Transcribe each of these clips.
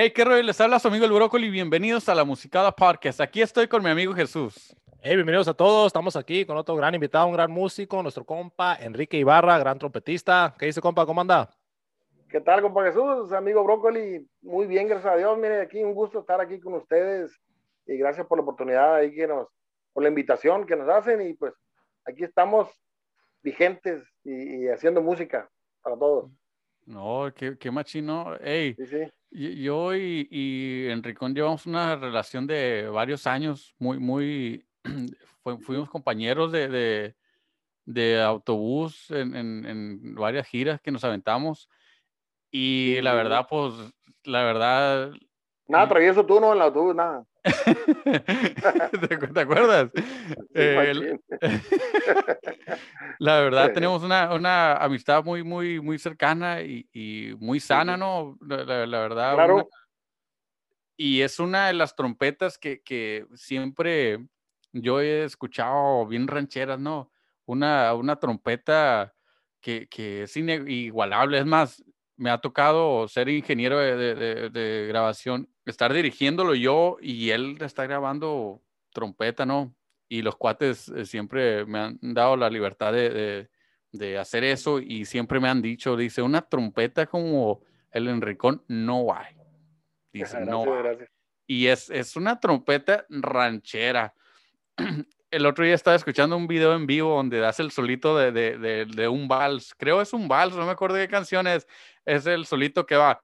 Hey, qué rollo, les habla su amigo el Brócoli. Bienvenidos a la Musicada Podcast. Aquí estoy con mi amigo Jesús. Hey, bienvenidos a todos. Estamos aquí con otro gran invitado, un gran músico, nuestro compa Enrique Ibarra, gran trompetista. ¿Qué dice, compa? ¿Cómo anda? ¿Qué tal, compa Jesús? Amigo Brócoli, muy bien, gracias a Dios. Mire, aquí un gusto estar aquí con ustedes y gracias por la oportunidad ahí que nos, por la invitación que nos hacen y pues aquí estamos vigentes y, haciendo música para todos. No, qué, qué machino. Hey, sí, sí. Yo y, y, Enricón llevamos una relación de varios años, muy, muy, fuimos compañeros de, de, de autobús en, en, en, varias giras que nos aventamos. Y la verdad, pues, la verdad... Nada, travieso tú no en el autobús, nada. ¿Te, acuerdas? la verdad, tenemos una, una, amistad muy, muy, muy cercana y, y muy sana, ¿no? La, la, verdad. Claro. y es una de las trompetas que, que, siempre yo he escuchado bien rancheras, ¿no? Una, una trompeta que, que es inigualable. Es más, me ha tocado ser ingeniero de, de, grabación, estar dirigiéndolo yo y él está grabando trompeta, ¿no? Y los cuates eh, siempre me han dado la libertad de, hacer eso y siempre me han dicho, dice, una trompeta como el Enricón no hay. Dice, no. Y es, es una trompeta ranchera. el otro día estaba escuchando un video en vivo donde das el solito de, de, de, un vals. Creo es un vals, no me acuerdo de qué canción es. Es el solito que va.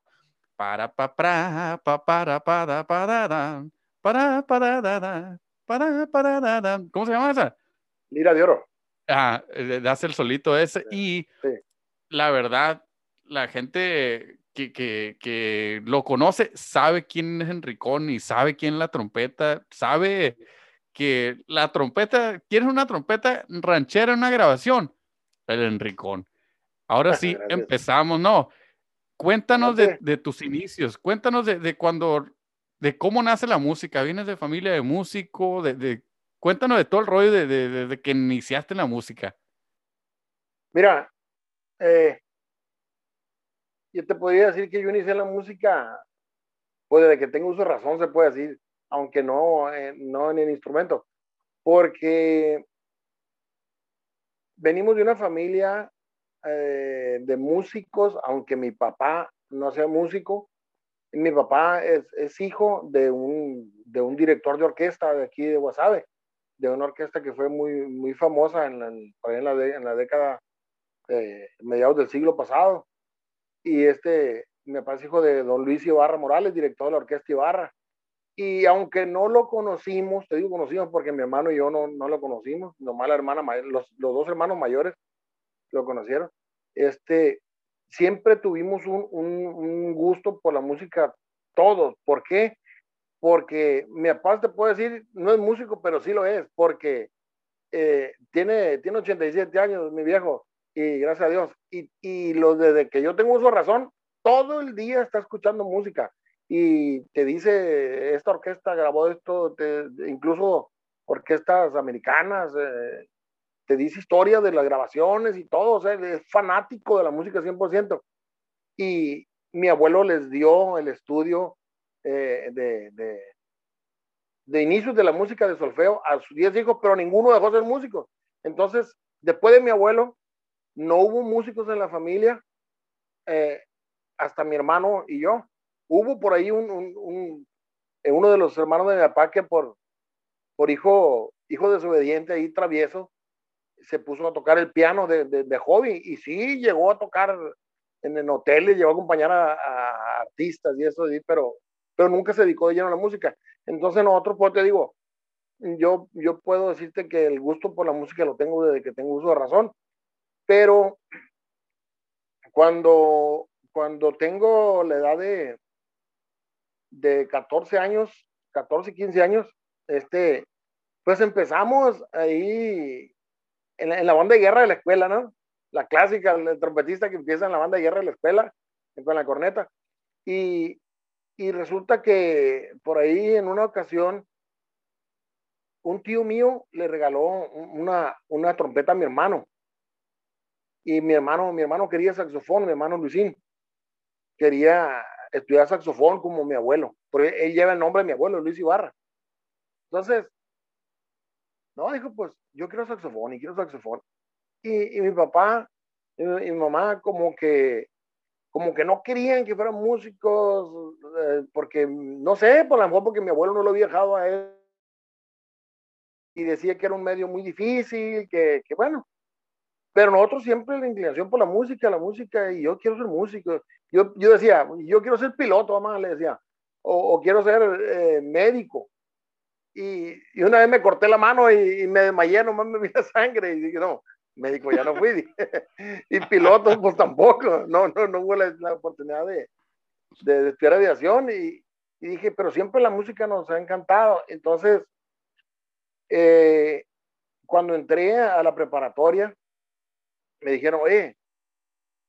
Para pa para pa para para para para para para para ¿Cómo se llama esa? Lira de oro. Ah, das el solito ese. Y la verdad, la gente que, que, que, lo conoce sabe quién es Enricón y sabe quién es la trompeta, sabe que la trompeta, ¿quieres una trompeta ranchera en una grabación? El Enricón. Ahora sí, empezamos, ¿no? Cuéntanos de, de, tus inicios, cuéntanos de, de, cuando, de cómo nace la música. ¿Vienes de familia de músico? De, de cuéntanos de todo el rollo de, de, que iniciaste en la música. Mira, eh, yo te podría decir que yo inicié la música, pues desde que tengo uso de razón se puede decir aunque no, eh, no en el instrumento, porque venimos de una familia eh, de músicos, aunque mi papá no sea músico, mi papá es, hijo de un, de un, director de orquesta de aquí de Guasave, de una orquesta que fue muy, muy famosa en la, en la, en la década, eh, mediados del siglo pasado. Y este, mi papá es hijo de don Luis Ibarra Morales, director de la orquesta Ibarra. Y aunque no lo conocimos, te digo conocimos porque mi hermano y yo no, no lo conocimos, nomás la hermana los, los dos hermanos mayores lo conocieron, este, siempre tuvimos un, un, gusto por la música, todos. ¿Por qué? Porque mi papá te puede decir, no es músico, pero sí lo es, porque eh, tiene, tiene 87 años, mi viejo, y gracias a Dios. Y, y lo, desde que yo tengo uso razón, todo el día está escuchando música y te dice, esta orquesta grabó esto, incluso orquestas americanas, eh, te dice historia de las grabaciones y todo, o sea, es fanático de la música 100%. Y mi abuelo les dio el estudio eh, de, de, de inicios de la música de solfeo a sus 10 hijos, pero ninguno dejó de ser músico. Entonces, después de mi abuelo, no hubo músicos en la familia, eh, hasta mi hermano y yo hubo por ahí un, un, eh, uno de los hermanos de mi papá que por, por hijo, hijo desobediente ahí travieso, se puso a tocar el piano de, de, hobby y sí llegó a tocar en, el hoteles, llegó a acompañar a, artistas y eso, pero, pero nunca se dedicó de lleno a la música. Entonces nosotros, pues te digo, yo, yo puedo decirte que el gusto por la música lo tengo desde que tengo uso de razón, pero cuando, cuando tengo la edad de, de 14 años, 14, 15 años, este, pues empezamos ahí en la, banda de guerra de la escuela, ¿no? La clásica, el trompetista que empieza en la banda de guerra de la escuela, con la corneta. Y, y resulta que por ahí en una ocasión, un tío mío le regaló una, una trompeta a mi hermano. Y mi hermano, mi hermano quería saxofón, mi hermano Luisín. Quería estudiar saxofón como mi abuelo, porque él lleva el nombre de mi abuelo, Luis Ibarra. Entonces, no, dijo, pues yo quiero saxofón y quiero saxofón. Y, mi papá y, mi mamá como que, como que no querían que fueran músicos, eh, porque, no sé, por lo mejor porque mi abuelo no lo había dejado a él. Y decía que era un medio muy difícil, que, que bueno, pero nosotros siempre la inclinación por la música, la música, y yo quiero ser músico. Yo, yo decía, yo quiero ser piloto, mamá, le decía, o, quiero ser eh, médico. Y, una vez me corté la mano y, me desmayé, nomás me vi la sangre, y dije, no, médico ya no fui. y piloto, pues tampoco, no, no, no hubo la, oportunidad de, de, estudiar aviación. Y, y, dije, pero siempre la música nos ha encantado. Entonces, eh, cuando entré a la preparatoria, me dijeron, oye,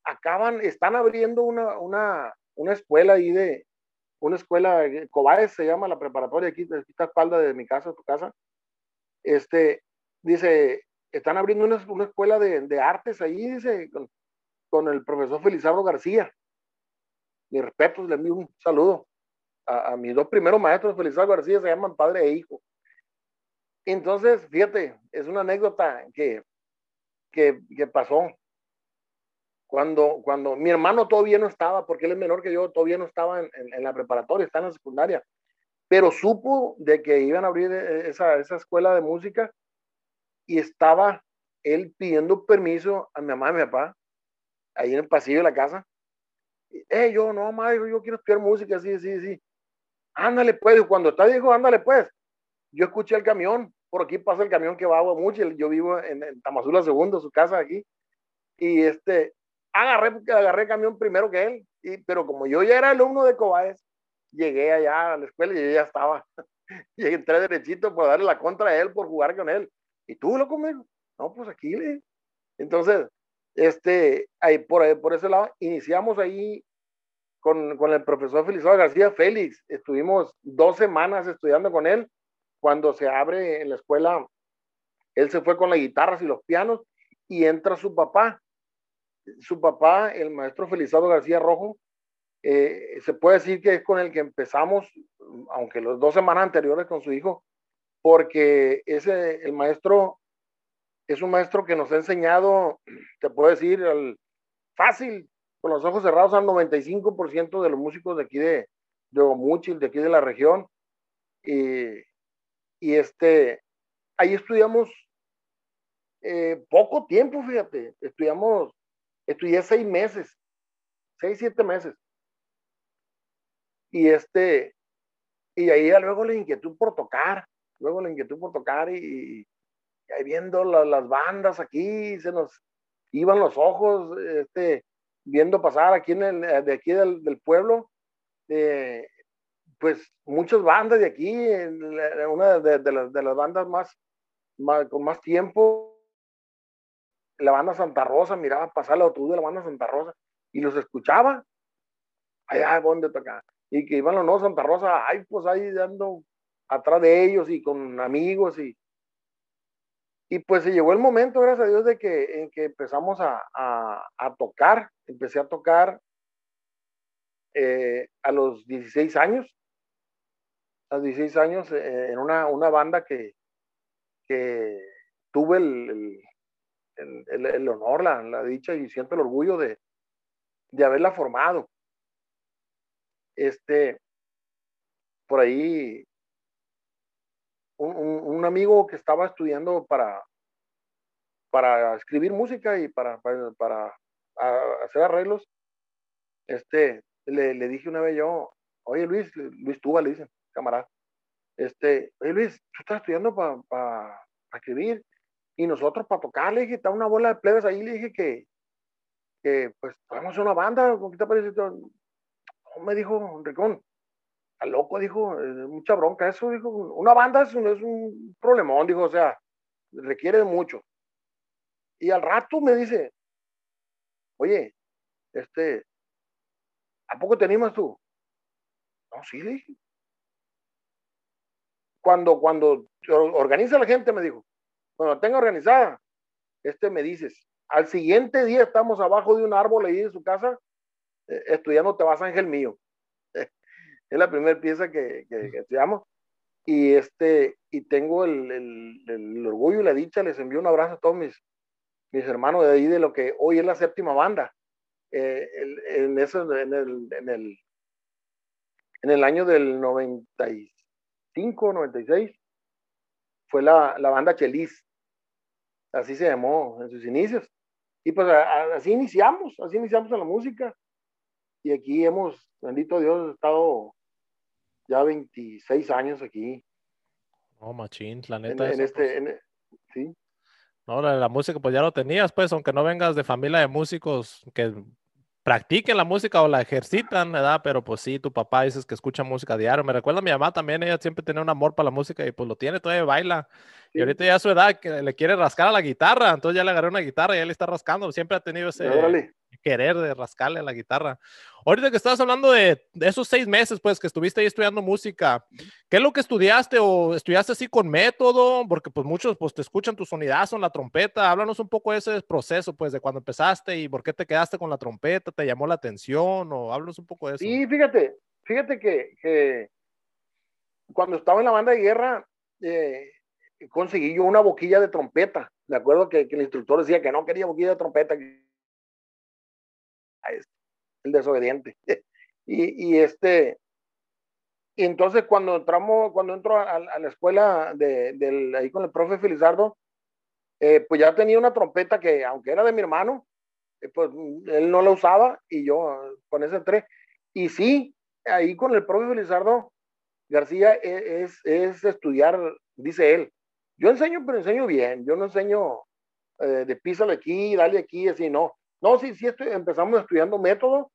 acaban, están abriendo una, una, una escuela ahí de, una escuela, eh, Cobaes se llama la preparatoria, aquí, aquí está espalda de mi casa, tu casa. Este, dice, están abriendo una, una escuela de, de, artes ahí, dice, con, el profesor Felizardo García. Mi respeto, le envío un saludo a, a mis dos primeros maestros, Felizardo García, se llaman padre e hijo. Entonces, fíjate, es una anécdota que, que, pasó. Cuando, cuando mi hermano todavía no estaba, porque él es menor que yo, todavía no estaba en, en, la preparatoria, está en la secundaria, pero supo de que iban a abrir e, esa, esa escuela de música y estaba él pidiendo permiso a mi mamá y mi papá, ahí en el pasillo de la casa. Eh, yo, no, mamá, yo, quiero estudiar música, sí, sí, sí. Ándale, pues, cuando está dijo, ándale, pues. Yo escuché el camión por aquí pasa el camión que va a mucho, yo vivo en, en Tamazula segundo, su casa aquí, y este, agarré, agarré el camión primero que él, y, pero como yo ya era alumno de Cobaes, llegué allá a la escuela y yo ya estaba, y entré derechito por darle la contra a él, por jugar con él, y tú lo conmigo, no, pues aquí le, entonces, este, ahí por, ahí, por ese lado, iniciamos ahí con, con el profesor Felizardo García Félix, estuvimos dos semanas estudiando con él, cuando se abre en la escuela, él se fue con las guitarras y los pianos y entra su papá. Su papá, el maestro Felizardo García Rojo, eh, se puede decir que es con el que empezamos, aunque las dos semanas anteriores con su hijo, porque ese, el maestro es un maestro que nos ha enseñado, te puedo decir, fácil, con los ojos cerrados, al 95% de los músicos de aquí de, de Omuchil, de aquí de la región. Y y este, ahí estudiamos eh, poco tiempo, fíjate, estudiamos, estudié seis meses, seis, siete meses. Y este, y ahí luego la inquietud por tocar, luego la inquietud por tocar y, ahí viendo las bandas aquí, se nos iban los ojos, este, viendo pasar aquí en el, de aquí del, pueblo, eh, pues muchas bandas de aquí, una de las, bandas más, con más tiempo, la banda Santa Rosa, miraba pasar la autobús de la banda Santa Rosa y los escuchaba. Allá donde toca y que iban los no Santa Rosa, ay, pues ahí dando atrás de ellos y con amigos y y pues se llegó el momento, gracias a Dios, de que, en que empezamos a, a, a tocar, empecé a tocar eh, a los 16 años, a 16 años eh, en una, una banda que, que tuve el, el, honor, la, dicha y siento el orgullo de, de haberla formado. Este, por ahí, un, un, amigo que estaba estudiando para, para escribir música y para, para, para hacer arreglos, este, le, le, dije una vez yo, oye Luis, Luis Tuba le dicen, camarada. Este, oye Luis, tú estás estudiando para escribir y nosotros para tocar, le dije, está una bola de plebes ahí, le dije que, que pues podemos una banda, ¿con qué te parece? No, me dijo Ricón, está loco, dijo, mucha bronca eso, dijo, una banda es un, es un problemón, dijo, o sea, requiere de mucho. Y al rato me dice, oye, este, ¿a poco te animas tú? No, sí, le dije cuando, cuando organiza la gente, me dijo, cuando tenga organizada, este me dices, al siguiente día estamos abajo de un árbol ahí en su casa, eh, estudiando Te vas Ángel mío. Es la primera pieza que, que, estudiamos. Y, este, y tengo el, el, el, orgullo y la dicha, les envío un abrazo a todos mis, mis hermanos de ahí, de lo que hoy es la séptima banda. Eh, en, eso, en, el, en, el, en el año del 95, 96, fue la, la banda Chelis. Así se llamó en sus inicios. Y pues así iniciamos, así iniciamos en la música. Y aquí hemos, bendito Dios, estado ya 26 años aquí. No, machín, la neta. En, este, pues sí. No, la, la, música, pues ya lo tenías, pues, aunque no vengas de familia de músicos que practiquen la música o la ejercitan, ¿verdad? Pero pues sí, tu papá dices que escucha música diario. Me recuerda a mi mamá también, ella siempre tenía un amor para la música y pues lo tiene, todavía baila. Y ahorita ya a su edad que le quiere rascar a la guitarra, entonces ya le agarré una guitarra y él está rascando, siempre ha tenido ese querer de rascarle a la guitarra. Ahorita que estabas hablando de, de, esos seis meses, pues, que estuviste ahí estudiando música, ¿qué es lo que estudiaste o estudiaste así con método? Porque pues muchos pues te escuchan tu sonidazo en la trompeta. Háblanos un poco de ese proceso, pues, de cuando empezaste y por qué te quedaste con la trompeta, ¿te llamó la atención o háblanos un poco de eso? Sí, fíjate, fíjate que, que cuando estaba en la banda de guerra, eh, conseguí yo una boquilla de trompeta. De acuerdo que, que, el instructor decía que no quería boquilla de trompeta. El desobediente. y, este, y entonces cuando entramos, cuando entro a, la escuela de, de, ahí con el profe Felizardo, eh, pues ya tenía una trompeta que, aunque era de mi hermano, eh, pues él no la usaba y yo con ese entré. Y sí, ahí con el profe Felizardo García e, es, es, estudiar, dice él, yo enseño, pero enseño bien. Yo no enseño eh, de písale aquí, dale aquí, así, no. No, sí, sí, estoy, empezamos estudiando método.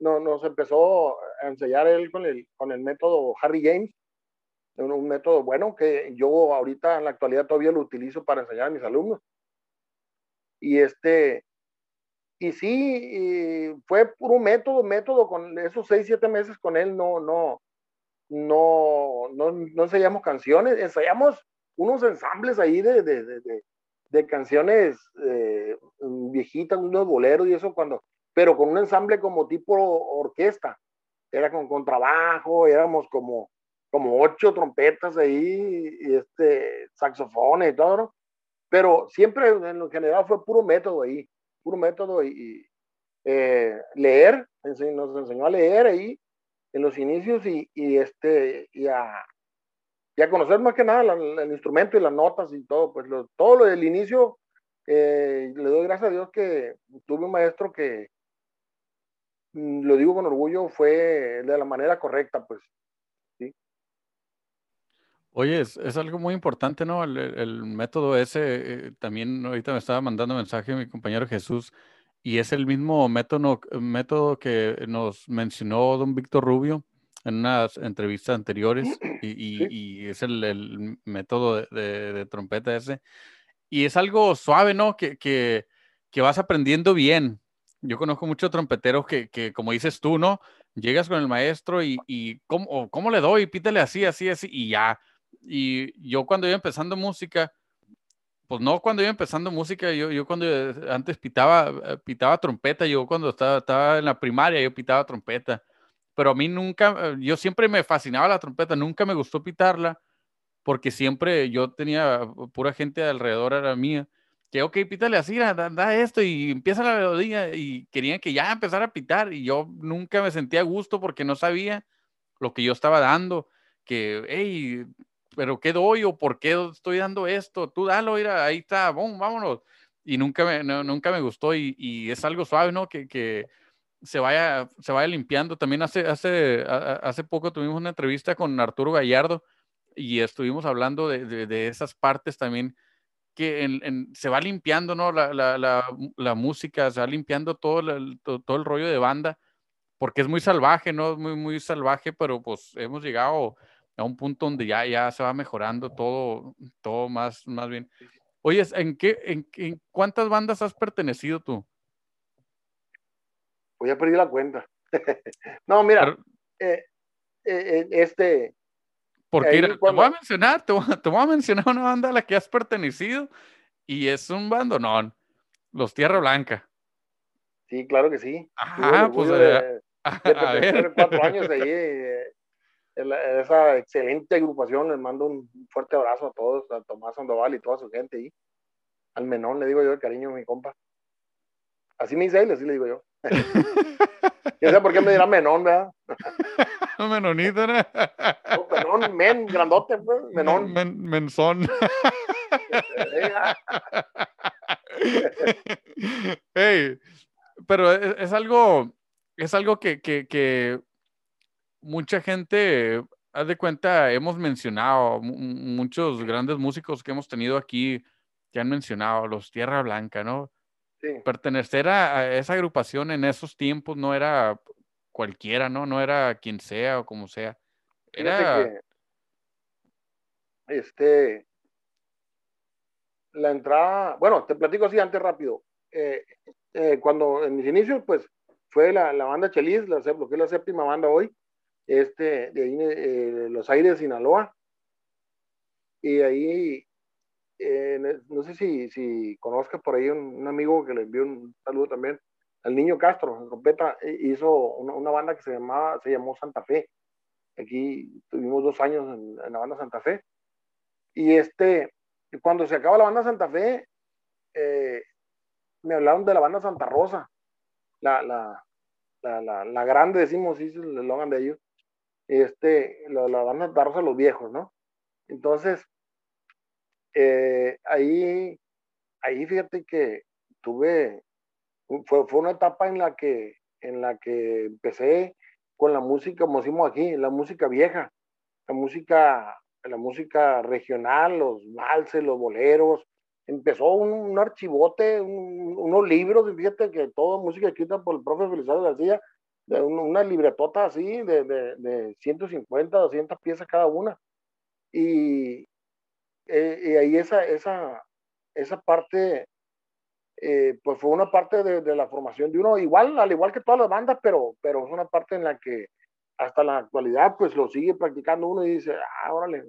No, nos empezó a enseñar él con el, con el método Harry James, un, un, método bueno que yo ahorita en la actualidad todavía lo utilizo para enseñar a mis alumnos. Y este, y sí, y fue puro método, método, con esos seis, siete meses con él no, no, no, no, no ensayamos canciones, ensayamos unos ensambles ahí de, de, de, de canciones eh, viejitas, unos boleros y eso cuando, pero con un ensamble como tipo orquesta, era con, con trabajo, éramos como, como ocho trompetas ahí, y este, saxofones y todo, pero siempre en lo general fue puro método ahí, puro método y, eh, leer, nos enseñó a leer ahí en los inicios y, y este, y a, y a conocer más que nada el instrumento y las notas y todo, pues lo, todo lo del inicio, eh, le doy gracias a Dios que tuve un maestro que, mm, lo digo con orgullo, fue de la manera correcta, pues. ¿sí? Oye, es, es algo muy importante, ¿no? El, el método ese, eh, también ahorita me estaba mandando mensaje mi compañero Jesús, y es el mismo método, método que nos mencionó don Víctor Rubio en unas entrevistas anteriores y, y, sí. y es el, el método de, de, de, trompeta ese. Y es algo suave, ¿no? Que, que, que vas aprendiendo bien. Yo conozco muchos trompeteros que, que, como dices tú, ¿no? Llegas con el maestro y, y ¿cómo, ¿cómo le doy? Pítale así, así, así, y ya. Y yo cuando iba empezando música, pues no cuando iba empezando música, yo, yo cuando antes pitaba, pitaba trompeta, yo cuando estaba, estaba en la primaria, yo pitaba trompeta pero a mí nunca, eh, yo siempre me fascinaba la trompeta, nunca me gustó pitarla, porque siempre yo tenía pura gente alrededor, era mía, que, ok, pítale así, da, da, esto y empieza la melodía y querían que ya empezara a pitar y yo nunca me sentía a gusto porque no sabía lo que yo estaba dando, que, hey, pero ¿qué doy o por qué estoy dando esto? Tú dalo, mira, ahí está, boom, vámonos. Y nunca me, nunca me gustó y, es algo suave, ¿no? Que se vaya, se vaya limpiando. También hace, hace, hace poco tuvimos una entrevista con Arturo Gallardo y estuvimos hablando de, de, de esas partes también que en, en, se va limpiando, ¿no? La, la, la, la, música, se va limpiando todo, el, todo, todo, el rollo de banda, porque es muy salvaje, ¿no? Muy, muy salvaje, pero pues hemos llegado a un punto donde ya, ya se va mejorando todo, todo más, más bien. Oye, ¿en qué, en, en cuántas bandas has pertenecido tú? Pues ya perdí la cuenta. no, mira, Pero, eh, eh, este... Porque cuando... te voy a mencionar, te voy, te voy, a mencionar una banda a la que has pertenecido y es un bandonón, Los Tierra Blanca. Sí, claro que sí. Ajá, pues... De, a, a ver. Cuatro años ahí. Eh, esa excelente agrupación. Les mando un fuerte abrazo a todos, a Tomás Sandoval y toda su gente ahí. Al menón le digo yo el cariño, mi compa. Así me dice él, así le digo yo. Yo sé por qué me dirá menón, ¿verdad? Menonito, ¿no? menón, men, grandote, pues, menón. Men, menzón. hey, pero es, es, algo, es algo que, que, que mucha gente, haz de cuenta, hemos mencionado, muchos grandes músicos que hemos tenido aquí que han mencionado, los Tierra Blanca, ¿no? Sí. Pertenecer a, a, esa agrupación en esos tiempos no era cualquiera, ¿no? No era quien sea o como sea. Era... Que, este, la entrada, bueno, te platico así antes rápido. Eh, eh, cuando en mis inicios, pues fue la, la banda Chelis, la, lo que es la séptima banda hoy, este, de ahí, eh, Los Aires, Sinaloa. Y ahí, eh, no sé si, si conozcas por ahí un, amigo que le envió un saludo también, al Niño Castro, en trompeta, hizo una, banda que se llamaba, se llamó Santa Fe. Aquí tuvimos dos años en, la banda Santa Fe. Y este, cuando se acaba la banda Santa Fe, eh, me hablaron de la banda Santa Rosa, la, la, la, la, grande, decimos, sí, el eslogan de ellos, este, la, banda Santa Rosa, los viejos, ¿no? Entonces, eh, ahí, ahí fíjate que tuve, fue, fue una etapa en la que, en la que empecé con la música, como decimos aquí, la música vieja, la música la música regional, los valses, los boleros. Empezó un, un archivote, un, unos libros, fíjate que toda música escrita por el profe Felizardo García, de un, una libretota así de, de, de, 150, 200 piezas cada una. Y, eh, y ahí esa, esa, esa parte, eh, pues fue una parte de, de, la formación de uno, igual, al igual que todas las bandas, pero, pero es una parte en la que hasta la actualidad, pues lo sigue practicando uno y dice, ah, órale,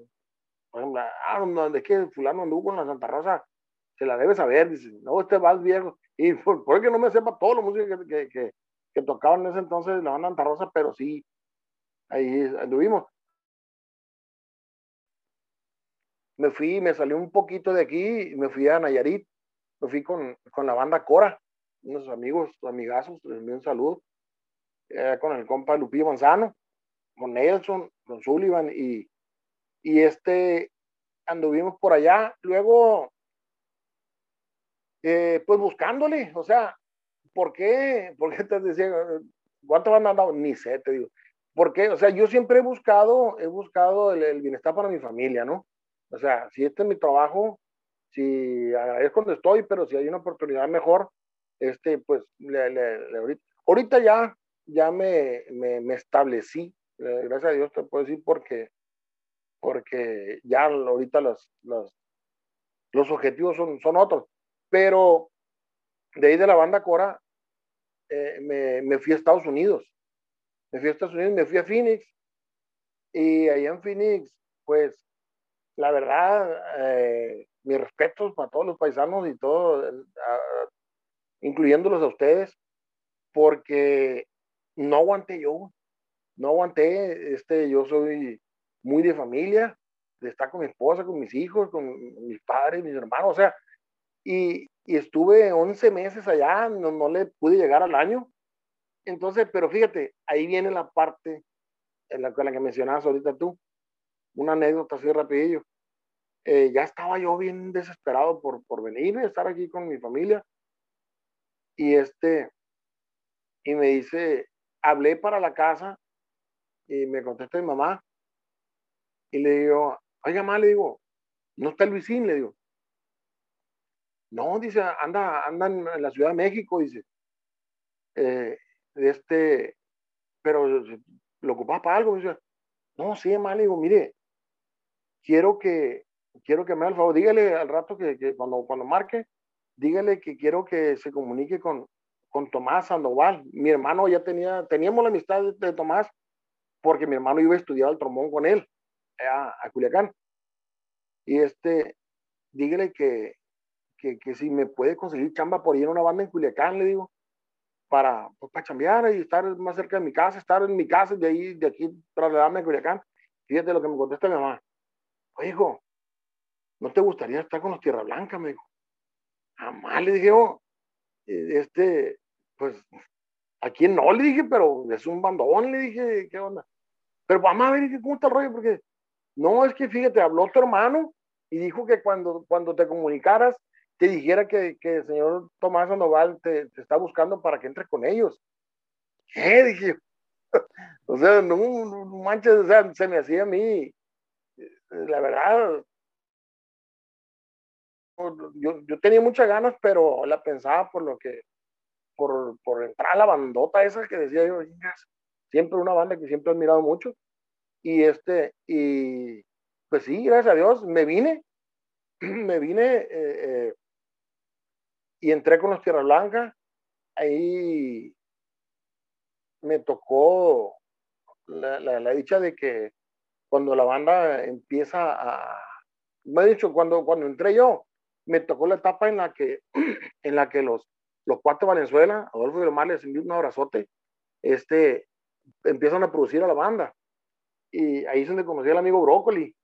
por ejemplo, ah, es que fulano anduvo con la Santa Rosa, se la debe saber, dice, no, este va viejo, y por, por que no me sepa todo la música que, que, que, que, tocaban en ese entonces la banda Santa Rosa, pero sí, ahí anduvimos. Me fui, me salí un poquito de aquí, me fui a Nayarit, me fui con, con la banda Cora, unos amigos, amigazos, les envío un saludo, eh, con el compa Lupillo Manzano, con Nelson, con Sullivan y, y este anduvimos por allá. Luego, eh, pues buscándole, o sea, ¿por qué? ¿Por qué te decía, cuánto han andado? Ni sé, te digo. ¿Por qué? O sea, yo siempre he buscado, he buscado el, bienestar para mi familia, ¿no? O sea, si este es mi trabajo, si agradezco donde estoy, pero si hay una oportunidad mejor, este, pues, ahorita, ahorita ya ya me, me, establecí, gracias a Dios te puedo decir porque, porque ya ahorita los, los, los objetivos son, son otros, pero de ahí de la banda Cora eh, me, me, fui a Estados Unidos, me fui a Estados Unidos, me fui a Phoenix y allá en Phoenix, pues la verdad, eh, mis respetos para todos los paisanos y todo, incluyéndolos a ustedes, porque no aguanté yo, no aguanté, este, yo soy muy de familia, de estar con mi esposa, con mis hijos, con mis padres, mis hermanos, o sea, y, y estuve 11 meses allá, no, no, le pude llegar al año. Entonces, pero fíjate, ahí viene la parte en la, en la que mencionabas ahorita tú, una anécdota así rapidillo. Eh, ya estaba yo bien desesperado por, por venir y estar aquí con mi familia. Y este, y me dice, hablé para la casa y me contesta mi mamá y le digo, oiga, mamá, le digo, no está Luisín, le digo. No, dice, anda, anda en la Ciudad de México, dice. Eh, este, pero lo ocupaba para algo. Dice, no, sí, mamá, le digo, mire, quiero que, quiero que me haga el favor, dígale al rato que, cuando, cuando marque, dígale que quiero que se comunique con, con Tomás Sandoval. Mi hermano ya tenía, teníamos la amistad de, Tomás porque mi hermano iba a estudiar el trombón con él a, a Culiacán. Y este, dígale que, que, que, si me puede conseguir chamba por ir a una banda en Culiacán, le digo, para, pues, para chambear y estar más cerca de mi casa, estar en mi casa, de ahí, de aquí, trasladarme a Culiacán. fíjate lo que me contesta mi mamá. Oye, hijo, ¿no te gustaría estar con los Tierra Blanca? Me dijo. Jamás le dije, oh, este, pues, ¿a quién no? Le dije, pero es un bandón, le dije, ¿qué onda? Pero mamá, a ver, ¿cómo está el rollo? Porque, no, es que fíjate, habló tu hermano y dijo que cuando, cuando te comunicaras, te dijera que, que el señor Tomás Sandoval te, te, está buscando para que entres con ellos. ¿Qué? Dije, o sea, no, no, manches, o sea, se me hacía a mí, la verdad, yo, yo tenía muchas ganas, pero la pensaba por lo que, por, por entrar a la bandota esa que decía yo, siempre una banda que siempre he admirado mucho. Y este, y pues sí, gracias a Dios, me vine, me vine eh, eh, y entré con los Tierra Blanca. Ahí me tocó la, la, dicha de que cuando la banda empieza a, me he dicho, cuando, cuando entré yo, me tocó la etapa en la que, en la que los, los cuatro Valenzuela, Adolfo y Omar, les envío un abrazote, este, empiezan a producir a la banda. Y ahí es donde conocí al amigo Brócoli.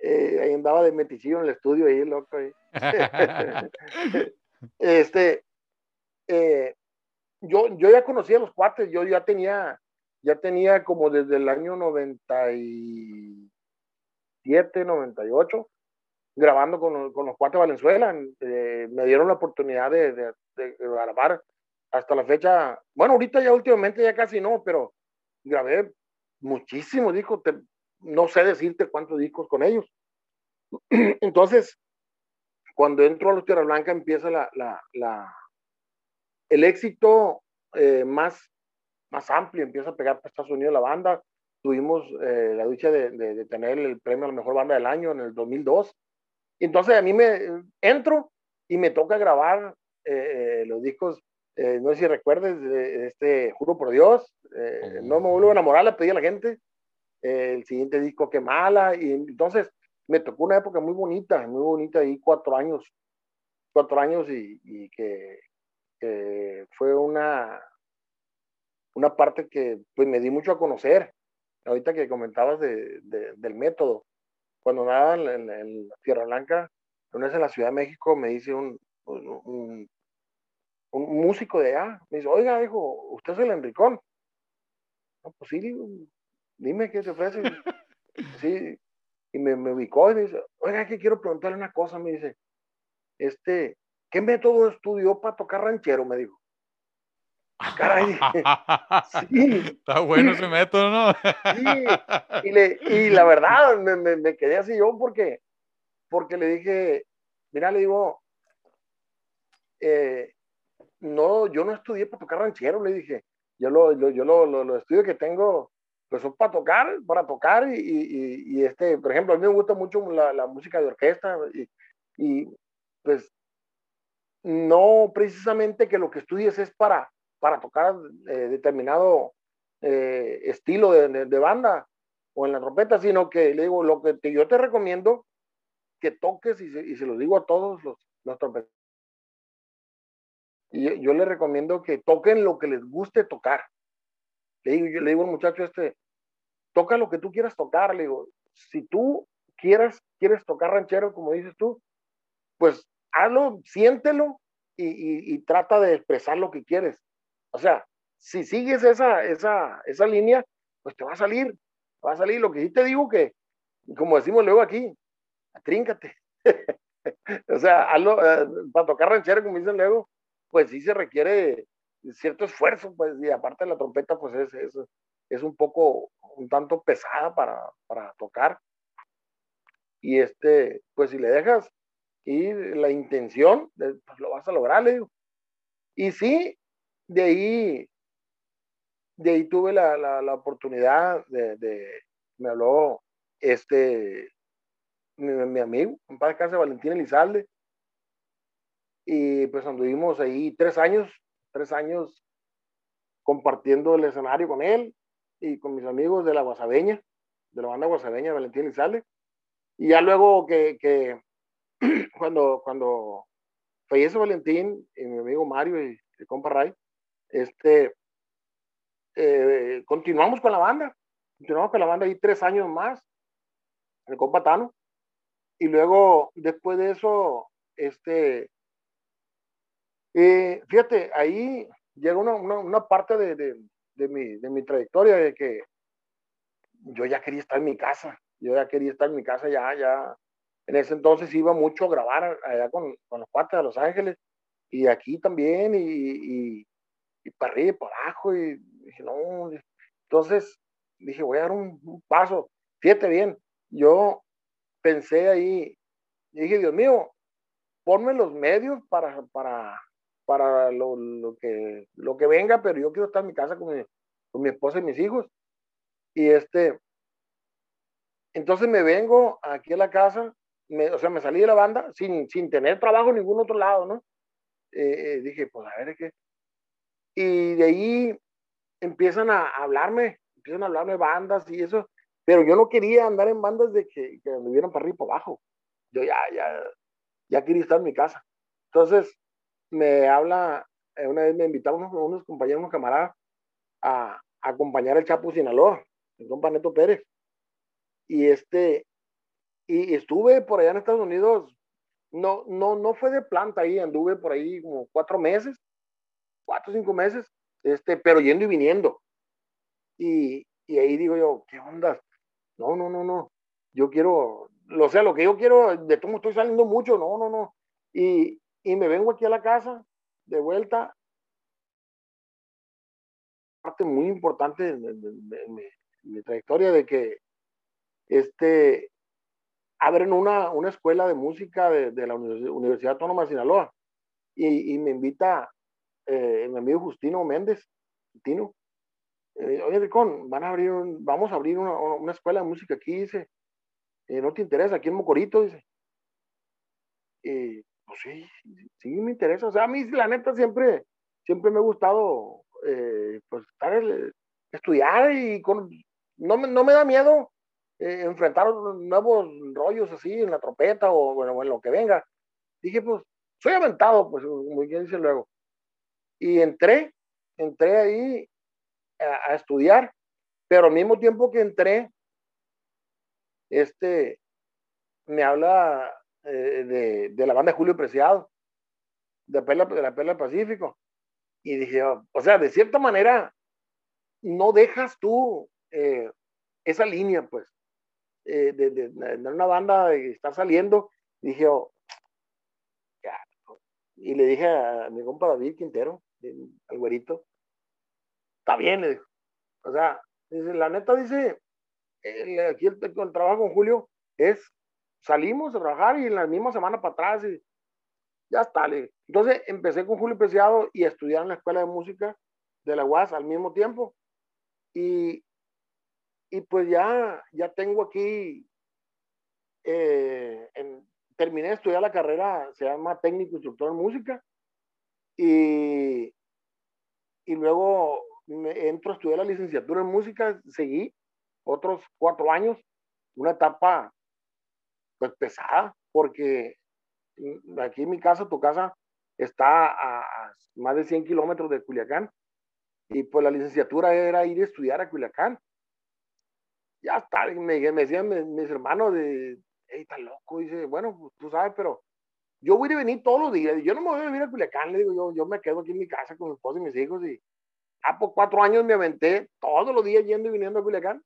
Eh, ahí andaba de meticillo en el estudio, ahí, loco. Ahí. este, eh, yo, yo ya conocía a los cuates, yo ya tenía, ya tenía como desde el año 97, 98, grabando con, con los cuates Valenzuela. Eh, me dieron la oportunidad de, grabar hasta la fecha. Bueno, ahorita ya últimamente ya casi no, pero grabé muchísimos discos. no sé decirte cuántos discos con ellos. Entonces, cuando entro a los Tierra Blanca empieza la el éxito eh, más, más amplio, empieza a pegar para Estados Unidos la banda. Tuvimos eh, la dicha de, de, de, tener el premio a la mejor banda del año en el 2002 entonces a mí me entro y me toca grabar eh, los discos, eh, no sé si recuerdes, este Juro por Dios, eh, no me vuelvo a enamorar, le pedí a la gente, el siguiente disco que mala, y entonces me tocó una época muy bonita, muy bonita, ahí cuatro años, cuatro años y, y que, que, fue una, una parte que pues me di mucho a conocer, ahorita que comentabas de, de, del método cuando andaba en, en, Tierra Blanca, una vez en la Ciudad de México, me dice un, un, un, músico de allá, me dice, oiga, dijo, ¿usted es el Enricón? No, pues sí, dime qué te ofrece. sí, y me, me, ubicó y me dice, oiga, que quiero preguntarle una cosa, me dice, este, ¿qué método estudió para tocar ranchero? Me dijo. Ah, caray, sí. Está bueno ese método, ¿no? sí, y, le, y la verdad, me, me, me, quedé así yo porque, porque le dije, mira, le digo, eh, no, yo no estudié para tocar ranchero, le dije, yo lo, lo yo lo, lo, lo, estudio que tengo, pues son para tocar, para tocar, y, y, y, este, por ejemplo, a mí me gusta mucho la, la música de orquesta, y, y pues no precisamente que lo que estudies es para para tocar eh, determinado eh, estilo de, banda o en la trompeta, sino que le digo, lo que yo te recomiendo que toques y se, y lo digo a todos los, los. Y yo, yo les recomiendo que toquen lo que les guste tocar. Le digo, yo le digo al muchacho este, toca lo que tú quieras tocar, le digo, si tú quieras, quieres tocar ranchero, como dices tú, pues hazlo, siéntelo y, y trata de expresar lo que quieres o sea, si sigues esa, esa, esa línea, pues te va a salir, va a salir. Lo que sí te digo que, como decimos luego aquí, atríncate. o sea, algo, eh, para tocar ranchero, como dicen luego, pues sí se requiere cierto esfuerzo, pues, y aparte la trompeta, pues es, es, es un poco, un tanto pesada para, para tocar. Y este, pues si le dejas y la intención, pues lo vas a lograr, le digo. Y sí, de ahí, de ahí tuve la, la, la oportunidad de, de, me habló este, mi, mi amigo, en paz casa Valentín Elizalde, y pues anduvimos ahí tres años, tres años compartiendo el escenario con él y con mis amigos de la Guasabeña, de la banda Guasabeña, Valentín Elizalde, y ya luego que, que cuando, cuando fallece Valentín y mi amigo Mario y el compa Ray, este, eh, continuamos con la banda, continuamos con la banda ahí tres años más, el compa Tano. Y luego, después de eso, este, eh, fíjate, ahí llega una, una, parte de, de, mi, de mi trayectoria de que yo ya quería estar en mi casa, yo ya quería estar en mi casa, ya, ya, en ese entonces iba mucho a grabar allá con, con los cuates de Los Ángeles y aquí también y, y para arriba y para abajo y dije, no, entonces dije, voy a dar un, paso, fíjate bien, yo pensé ahí, dije, Dios mío, ponme los medios para, para, para lo, lo, que, lo que venga, pero yo quiero estar en mi casa con mi, con mi esposa y mis hijos. Y este, entonces me vengo aquí a la casa, me, o sea, me salí de la banda sin, sin tener trabajo en ningún otro lado, ¿no? Eh, dije, pues a ver qué. Y de ahí empiezan a hablarme, empiezan a hablarme bandas y eso, pero yo no quería andar en bandas de que, que me vieran para arriba y abajo. Yo ya, ya, ya quería estar en mi casa. Entonces me habla, eh, una vez me invitaron unos, compañeros, unos camaradas, a, a acompañar al Chapo Sinaloa, el compa Neto Pérez. Y este, y estuve por allá en Estados Unidos, no, no, no fue de planta ahí, anduve por ahí como cuatro meses, cuatro o cinco meses, este, pero yendo y viniendo. Y, y ahí digo yo, ¿qué onda? No, no, no, no. Yo quiero, o sea, lo que yo quiero, de cómo estoy saliendo mucho, no, no, no. Y, y me vengo aquí a la casa, de vuelta. Parte muy importante de, mi, trayectoria de que este, abren una, una escuela de música de, la Universidad Autónoma de Sinaloa y, y me invita eh, mi amigo Justino Méndez, Tino, eh, oye, Ricón, van a abrir un, vamos a abrir una, escuela de música aquí, dice, eh, ¿no te interesa? Aquí en Mocorito, dice. Pues sí, sí me interesa. O sea, a mí la neta siempre, siempre me ha gustado, eh, pues, estar, estudiar y con, no, me, no me da miedo enfrentar nuevos rollos así en la trompeta o bueno, en lo que venga. Dije, pues, soy aventado, pues, como bien dice luego. Y entré, entré ahí a, estudiar, pero al mismo tiempo que entré, este, me habla eh, de, de, la banda Julio Preciado, de, Perla, de la Perla del Pacífico. Y dije, oh, o sea, de cierta manera, no dejas tú eh, esa línea, pues, eh, de, de, de, una banda que está saliendo. Dije, oh. Y le dije a mi compa David Quintero, al güerito, está bien, le dijo. O sea, la neta dice, el, aquí el, trabajo con Julio es, salimos a trabajar y en la misma semana para atrás y ya está. Entonces empecé con Julio Preciado y estudiar en la escuela de música de la UAS al mismo tiempo. Y, y pues ya, ya tengo aquí, eh, en, terminé de estudiar la carrera, se llama técnico instructor en música. Y, y luego me entro a estudiar la licenciatura en música, seguí otros cuatro años, una etapa pues pesada, porque aquí en mi casa, tu casa, está a, más de 100 kilómetros de Culiacán, y pues la licenciatura era ir a estudiar a Culiacán. Ya está, me, decían mis, mis hermanos de, hey, está loco, dice, bueno, pues, tú sabes, pero yo voy a venir todos los días, yo no me voy a venir a Culiacán, le digo, yo, yo me quedo aquí en mi casa con mi esposa y mis hijos, y ah, por cuatro años me aventé todos los días yendo y viniendo a Culiacán,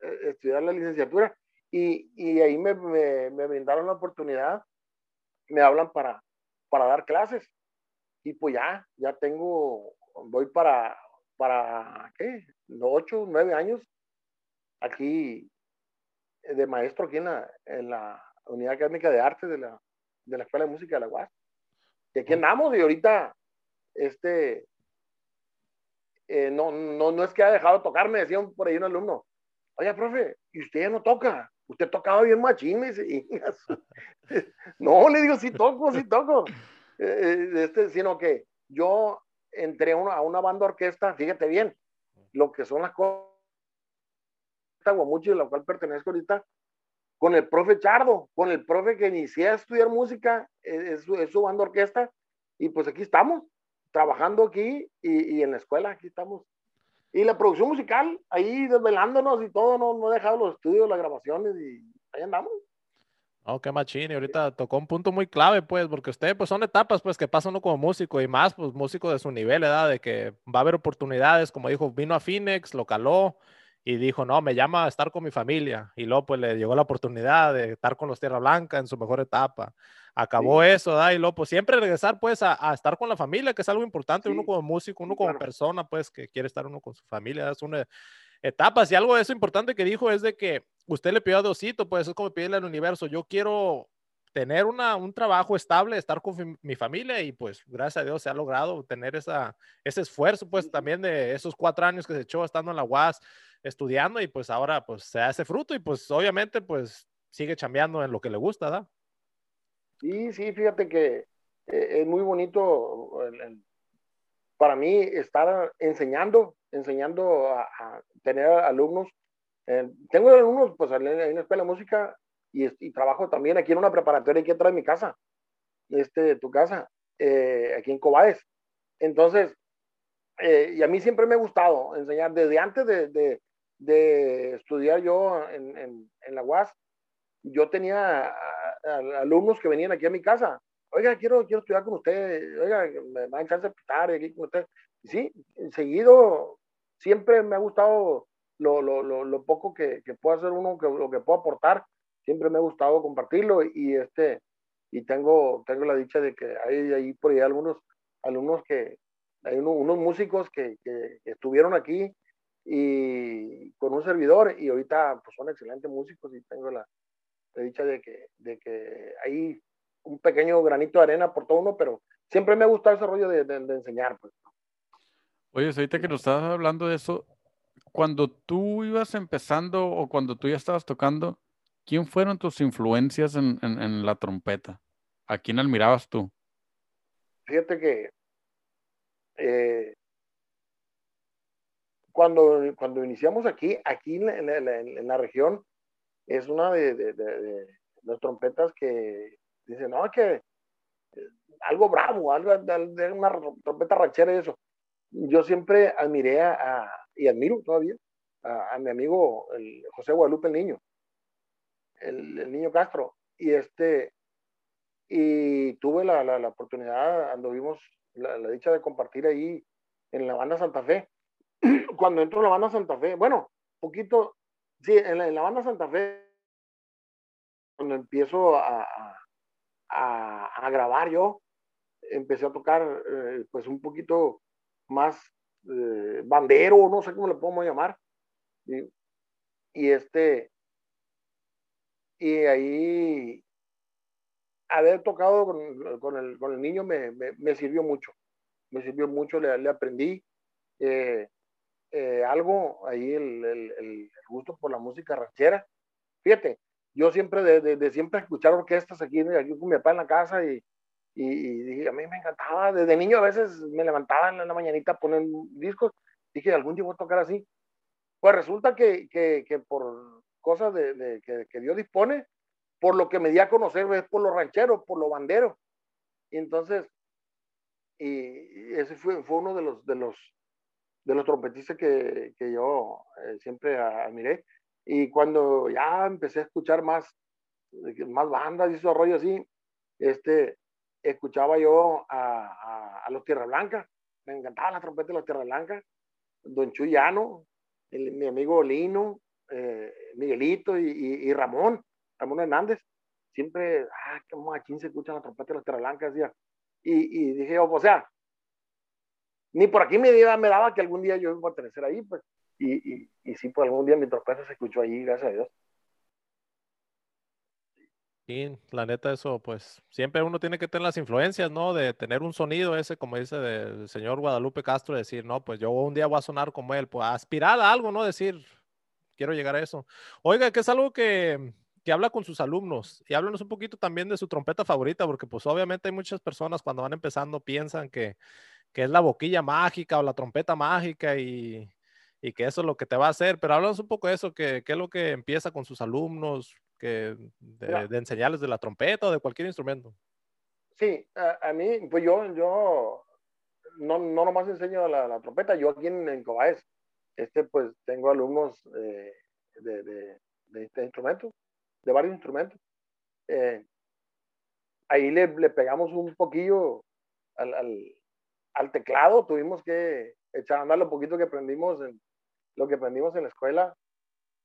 eh, estudiar la licenciatura, y, y ahí me, me, me, brindaron la oportunidad, me hablan para, para dar clases, y pues ya, ya tengo, voy para, para, ¿qué? Ocho, nueve años aquí de maestro aquí en la, en la Unidad Académica de Arte de la, de la Escuela de Música de la UAS. Y aquí andamos y ahorita, este, eh, no, no, no es que haya dejado de tocar, me decía por ahí un alumno, oye, profe, ¿y usted ya no toca? Usted tocaba bien machín, me dice, y, no, le digo, sí toco, sí toco. Eh, este, sino que yo entré a una, a una banda orquesta, fíjate bien, lo que son las cosas Guamuchi, de la cual pertenezco ahorita, con el profe Chardo, con el profe que inicié a estudiar música, es, su, es su banda orquesta, y pues aquí estamos, trabajando aquí y, y, en la escuela, aquí estamos. Y la producción musical, ahí desvelándonos y todo, no, no he dejado los estudios, las grabaciones y ahí andamos. Oh, qué machín. Y ahorita tocó un punto muy clave, pues, porque ustedes, pues, son etapas, pues, que pasa uno como músico y más, pues, músico de su nivel, ¿verdad? De que va a haber oportunidades, como dijo, vino a Phoenix, lo caló y dijo, no, me llama a estar con mi familia. Y luego, pues, le llegó la oportunidad de estar con los Tierra Blanca en su mejor etapa. Acabó eso, ¿verdad? Y luego, pues, siempre regresar, pues, a, estar con la familia, que es algo importante, uno como músico, uno como persona, pues, que quiere estar uno con su familia, es una etapas. Y algo de eso importante que dijo es de que usted le pidió a Diosito, pues es como pedirle al universo, yo quiero tener una, un trabajo estable, estar con mi familia y pues gracias a Dios se ha logrado tener esa, ese esfuerzo pues también de esos cuatro años que se echó estando en la UAS estudiando y pues ahora pues se hace fruto y pues obviamente pues sigue chambeando en lo que le gusta, ¿da? Sí, sí, fíjate que eh, es muy bonito para mí estar enseñando, enseñando a tener alumnos eh, tengo alumnos, pues, en una escuela de música y, trabajo también aquí en una preparatoria aquí atrás de mi casa, este, tu casa, eh, aquí en Cobaes. Entonces, y a mí siempre me ha gustado enseñar, desde antes de, de estudiar yo en, en, en, la UAS, yo tenía alumnos que venían aquí a mi casa. Oiga, quiero, quiero estudiar con usted, oiga, me dan chance de pitar aquí con usted. Y sí, seguido, siempre me ha gustado lo, lo, lo, lo poco que, que pueda hacer uno, que, lo que puedo aportar, siempre me ha gustado compartirlo y, este, y tengo, tengo la dicha de que hay ahí por ahí algunos alumnos que, hay unos músicos que, que, estuvieron aquí y con un servidor y ahorita pues son excelentes músicos y tengo la, dicha de que, de que hay un pequeño granito de arena por todo uno, pero siempre me ha gustado ese rollo de, de, de enseñar. Pues. Oye, ahorita que nos estás hablando de eso, cuando tú ibas empezando o cuando tú ya estabas tocando, ¿quién fueron tus influencias en, en, la trompeta? ¿A quién admirabas tú? Fíjate que eh, cuando, cuando iniciamos aquí, aquí en, en, la región, es una de, de, de, las trompetas que dicen, no, que eh, algo bravo, algo de una trompeta ranchera y eso. Yo siempre admiré a y admiro todavía a, mi amigo el José Guadalupe el Niño, el, Niño Castro. Y este, y tuve la, la, la oportunidad, anduvimos la, la, dicha de compartir ahí en la banda Santa Fe. Cuando entro en la banda Santa Fe, bueno, poquito, sí, en la, banda Santa Fe, cuando empiezo a, a, grabar yo, empecé a tocar eh, pues un poquito más eh, bandero, no sé cómo le podemos llamar. Y, este, y ahí haber tocado con, el, con el, niño me, me, sirvió mucho, me sirvió mucho, le, le aprendí eh, eh, algo, ahí el, el, el, gusto por la música ranchera. Fíjate, yo siempre, de, de, siempre escuchar orquestas aquí, aquí con mi papá en la casa y, y, a mí me encantaba, desde niño a veces me levantaba en la mañanita a poner discos, dije, algún día voy a tocar así. Pues resulta que, que, que por cosas de, que, que, Dios dispone, por lo que me di a conocer es por los rancheros, por los banderos. Y entonces, y, ese fue, fue uno de los, de los trompetistas que, que yo eh, siempre admiré. Y cuando ya empecé a escuchar más, más bandas y esos rollos así, este, escuchaba yo a, a, los Tierra Blanca, me encantaba la trompeta de los Tierra Blanca, Don Chuyano, mi amigo Lino, eh, Miguelito y, y, Ramón, Ramón Hernández, siempre, ah, a quién se escucha la trompeta de los Tierra Blanca, decía. Y, y dije, o sea, ni por aquí me, me daba que algún día yo iba a pertenecer ahí, pues, y, y, y sí, pues algún día mi trompeta se escuchó allí, gracias a Dios. Sí, la neta, eso, pues siempre uno tiene que tener las influencias, ¿no? De tener un sonido ese, como dice el señor Guadalupe Castro, decir, no, pues yo un día voy a sonar como él, pues aspirar a algo, ¿no? Decir, quiero llegar a eso. Oiga, que es algo que, que habla con sus alumnos y háblanos un poquito también de su trompeta favorita, porque pues obviamente hay muchas personas cuando van empezando piensan que, que es la boquilla mágica o la trompeta mágica y, y que eso es lo que te va a hacer, pero háblanos un poco de eso, que, que es lo que empieza con sus alumnos, que de, enseñarles de la trompeta o de cualquier instrumento. Sí, a, mí, pues yo, yo no, no nomás enseño la, la trompeta, yo aquí en, en Cobaes, este, pues tengo alumnos eh, de, de, de, este instrumento, de varios instrumentos. Eh, ahí le, le, pegamos un poquillo al, al, al, teclado, tuvimos que echar a andar lo poquito que aprendimos en lo que aprendimos en la escuela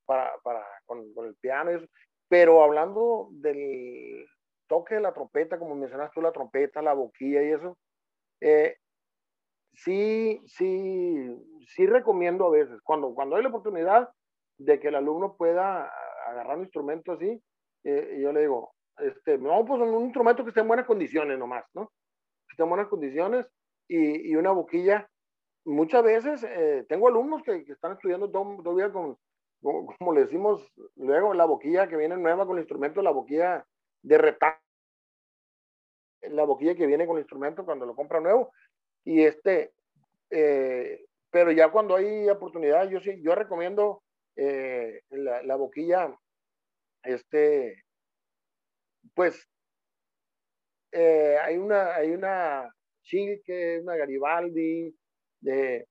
para, para con, con, el piano y eso. Pero hablando del toque de la trompeta, como mencionaste tú, la trompeta, la boquilla y eso, eh, sí, sí, sí recomiendo a veces, cuando, cuando hay la oportunidad de que el alumno pueda agarrar un instrumento así, eh, yo le digo, este, no, pues un instrumento que esté en buenas condiciones nomás, ¿no? Que esté en buenas condiciones y, y una boquilla. Muchas veces eh, tengo alumnos que, que, están estudiando todavía con, como, le decimos luego, la boquilla que viene nueva con el instrumento, la boquilla de retardo, la boquilla que viene con el instrumento cuando lo compra nuevo, y este, eh, pero ya cuando hay oportunidad, yo sí, yo recomiendo eh, la, la, boquilla, este, pues, hay una, hay una Chilke, una Garibaldi, de,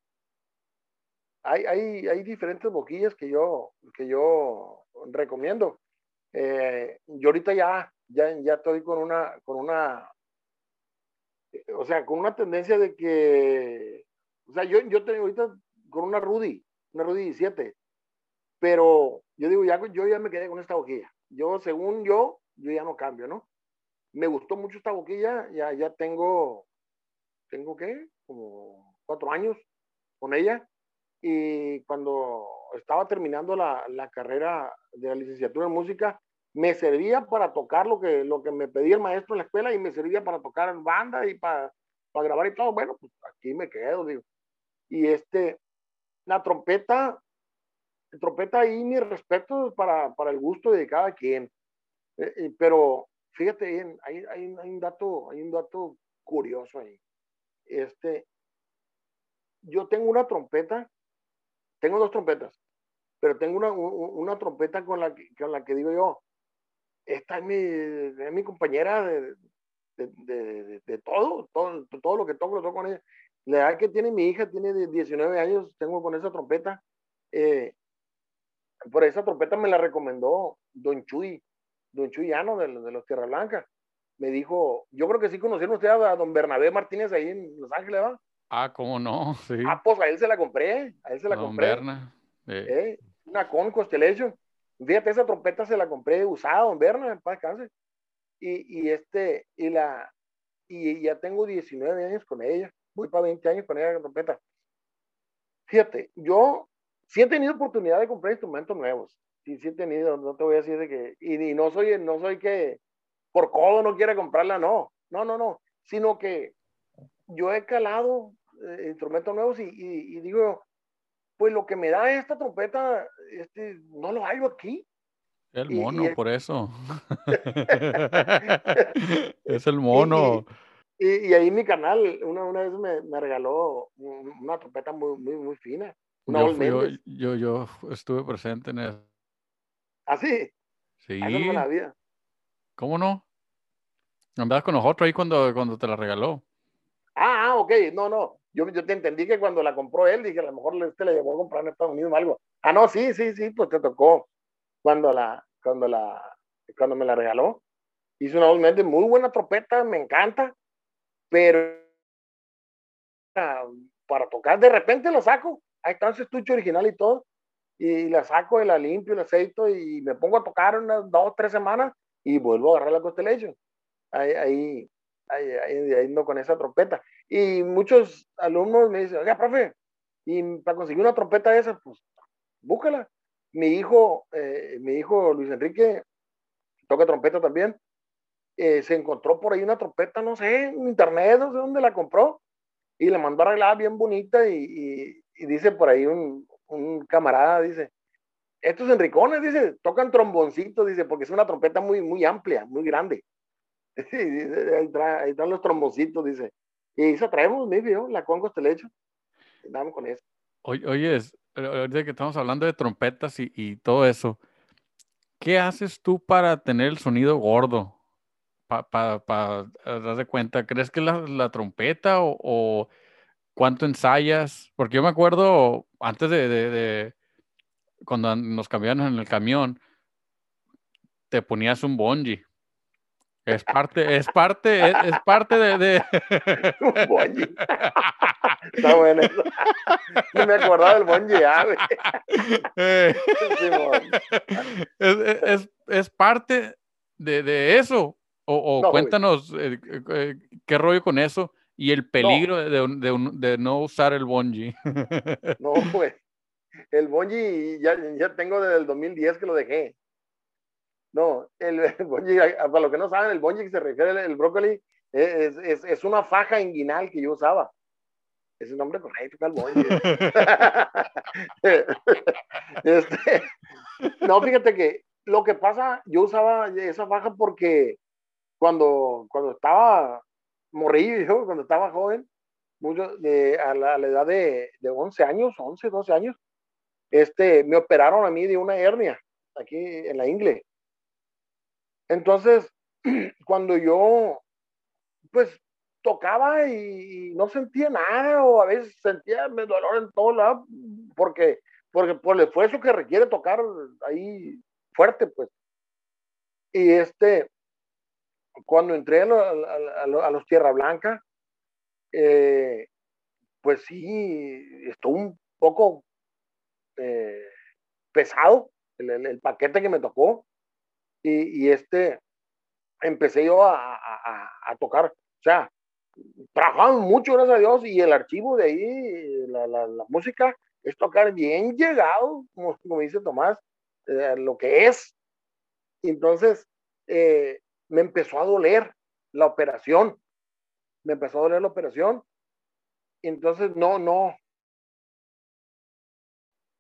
hay, hay, hay diferentes boquillas que yo, que yo recomiendo. Eh, yo ahorita ya, ya, ya estoy con una, con una o sea, con una tendencia de que, o sea, yo, yo tengo ahorita con una Rudy, una Rudy 17, pero yo digo, ya, yo ya me quedé con esta boquilla. Yo, según yo, yo ya no cambio, ¿no? Me gustó mucho esta boquilla, ya, ya tengo, tengo qué, como cuatro años con ella, y cuando estaba terminando la, la carrera de la licenciatura en música, me servía para tocar lo que, lo que me pedía el maestro en la escuela y me servía para tocar en banda y para, para grabar y todo. Bueno, pues aquí me quedo, digo. Y este, la trompeta, la trompeta ahí, mi respeto para, para el gusto de cada quien. Eh, pero fíjate hay, hay, hay, un dato, hay un dato curioso ahí. Este, yo tengo una trompeta, tengo dos trompetas, pero tengo una, una trompeta con la, con la que digo yo, esta es mi, es mi compañera de, de, de, de, todo, todo, todo lo que toco lo toco con ella. La edad que tiene mi hija, tiene 19 años, tengo con esa trompeta. Eh, por esa trompeta me la recomendó Don Chuy, Don Chuyano de, de los Tierra Blanca. Me dijo, yo creo que sí conocieron ustedes a Don Bernabé Martínez ahí en Los Ángeles, ¿va? Ah, ¿cómo no? Sí. Ah, pues a él se la compré, a él se la Don compré. Berna. Eh. Eh, una con Constellation. Fíjate, esa trompeta se la compré usada, don Berna, en paz descanse. Y, y, este, y la, y ya tengo 19 años con ella. Voy para 20 años con ella, la trompeta. Fíjate, yo sí he tenido oportunidad de comprar instrumentos nuevos. Sí, sí he tenido, no te voy a decir de que, y, y no soy, no soy que por codo no quiera comprarla, no. No, no, no. Sino que yo he calado eh, instrumentos nuevos y, y, y digo, pues lo que me da esta trompeta, este, no lo hallo aquí. El mono, y, por eso. es el mono. Y, ahí mi canal, una, una vez me, me, regaló una trompeta muy, muy, muy fina. Una yo, fui, yo, yo, yo, estuve presente en eso. ¿Ah, sí? Sí. No la vida. ¿Cómo no? Andabas con nosotros ahí cuando, cuando te la regaló. Ah, ah, ok. No, no. Yo, yo te entendí que cuando la compró él, dije, a lo mejor este le llevó a comprar en Estados Unidos o algo. Ah, no, sí, sí, sí, pues te tocó cuando la, cuando la, cuando me la regaló. Hizo una obviamente muy buena trompeta, me encanta, pero para tocar, de repente lo saco, ahí está ese estuche original y todo, y la saco y la limpio, la aceito y me pongo a tocar unas dos, tres semanas y vuelvo a agarrar la Constellation. Ahí, ahí, ahí, ahí, ahí no con esa trompeta. Y muchos alumnos me dicen, oiga, profe, y para conseguir una trompeta de pues búscala. Mi hijo, eh, mi hijo Luis Enrique, toca trompeta también, eh, se encontró por ahí una trompeta, no sé, en internet, no sé dónde la compró, y la mandó arreglada bien bonita, y, y, y dice por ahí un, un, camarada, dice, estos enricones, dice, tocan tromboncitos, dice, porque es una trompeta muy, muy amplia, muy grande. ahí, trae, ahí están los tromboncitos, dice. Y eso traemos, mi vio, la Congo Constellation. Andamos con eso. Oye, oye, ahorita que estamos hablando de trompetas y, y, todo eso, ¿qué haces tú para tener el sonido gordo? Para pa, pa, dar de cuenta, ¿crees que la, la trompeta o, o, ¿Cuánto ensayas? Porque yo me acuerdo antes de, de cuando nos cambiaron en el camión, te ponías un bungee. Es parte, es parte, es, parte de. de... un bungee. Está bueno eso. No me acordaba del bungee, ah, eh. es, es, es, parte de, de eso. O, o cuéntanos eh, eh, qué rollo con eso y el peligro de, de, de, no usar el bungee. no, pues. El bungee ya, ya tengo desde el 2010 que lo dejé. No, el, el para los que no saben, el bungee que se refiere el, brócoli es, es, es, una faja inguinal que yo usaba. Es el nombre correcto, el bungee. este, no, fíjate que lo que pasa, yo usaba esa faja porque cuando, cuando estaba morrillo, cuando estaba joven, mucho de, a, la, a, la, edad de, de 11 años, 11, 12 años, este, me operaron a mí de una hernia aquí en la ingle. Entonces, cuando yo, pues, tocaba y, no sentía nada, o a veces sentía dolor en todo lado, porque, porque por el esfuerzo que requiere tocar ahí fuerte, pues. Y este, cuando entré a, a, a los Tierra Blanca, eh, pues sí, estuvo un poco eh, pesado el, paquete que me tocó. Y, este, empecé yo a, tocar, o sea, trabajaban mucho, gracias a Dios, y el archivo de ahí, la música, es tocar bien llegado, como, como dice Tomás, eh, lo que es. Entonces, eh, me empezó a doler la operación, me empezó a doler la operación, entonces no, no,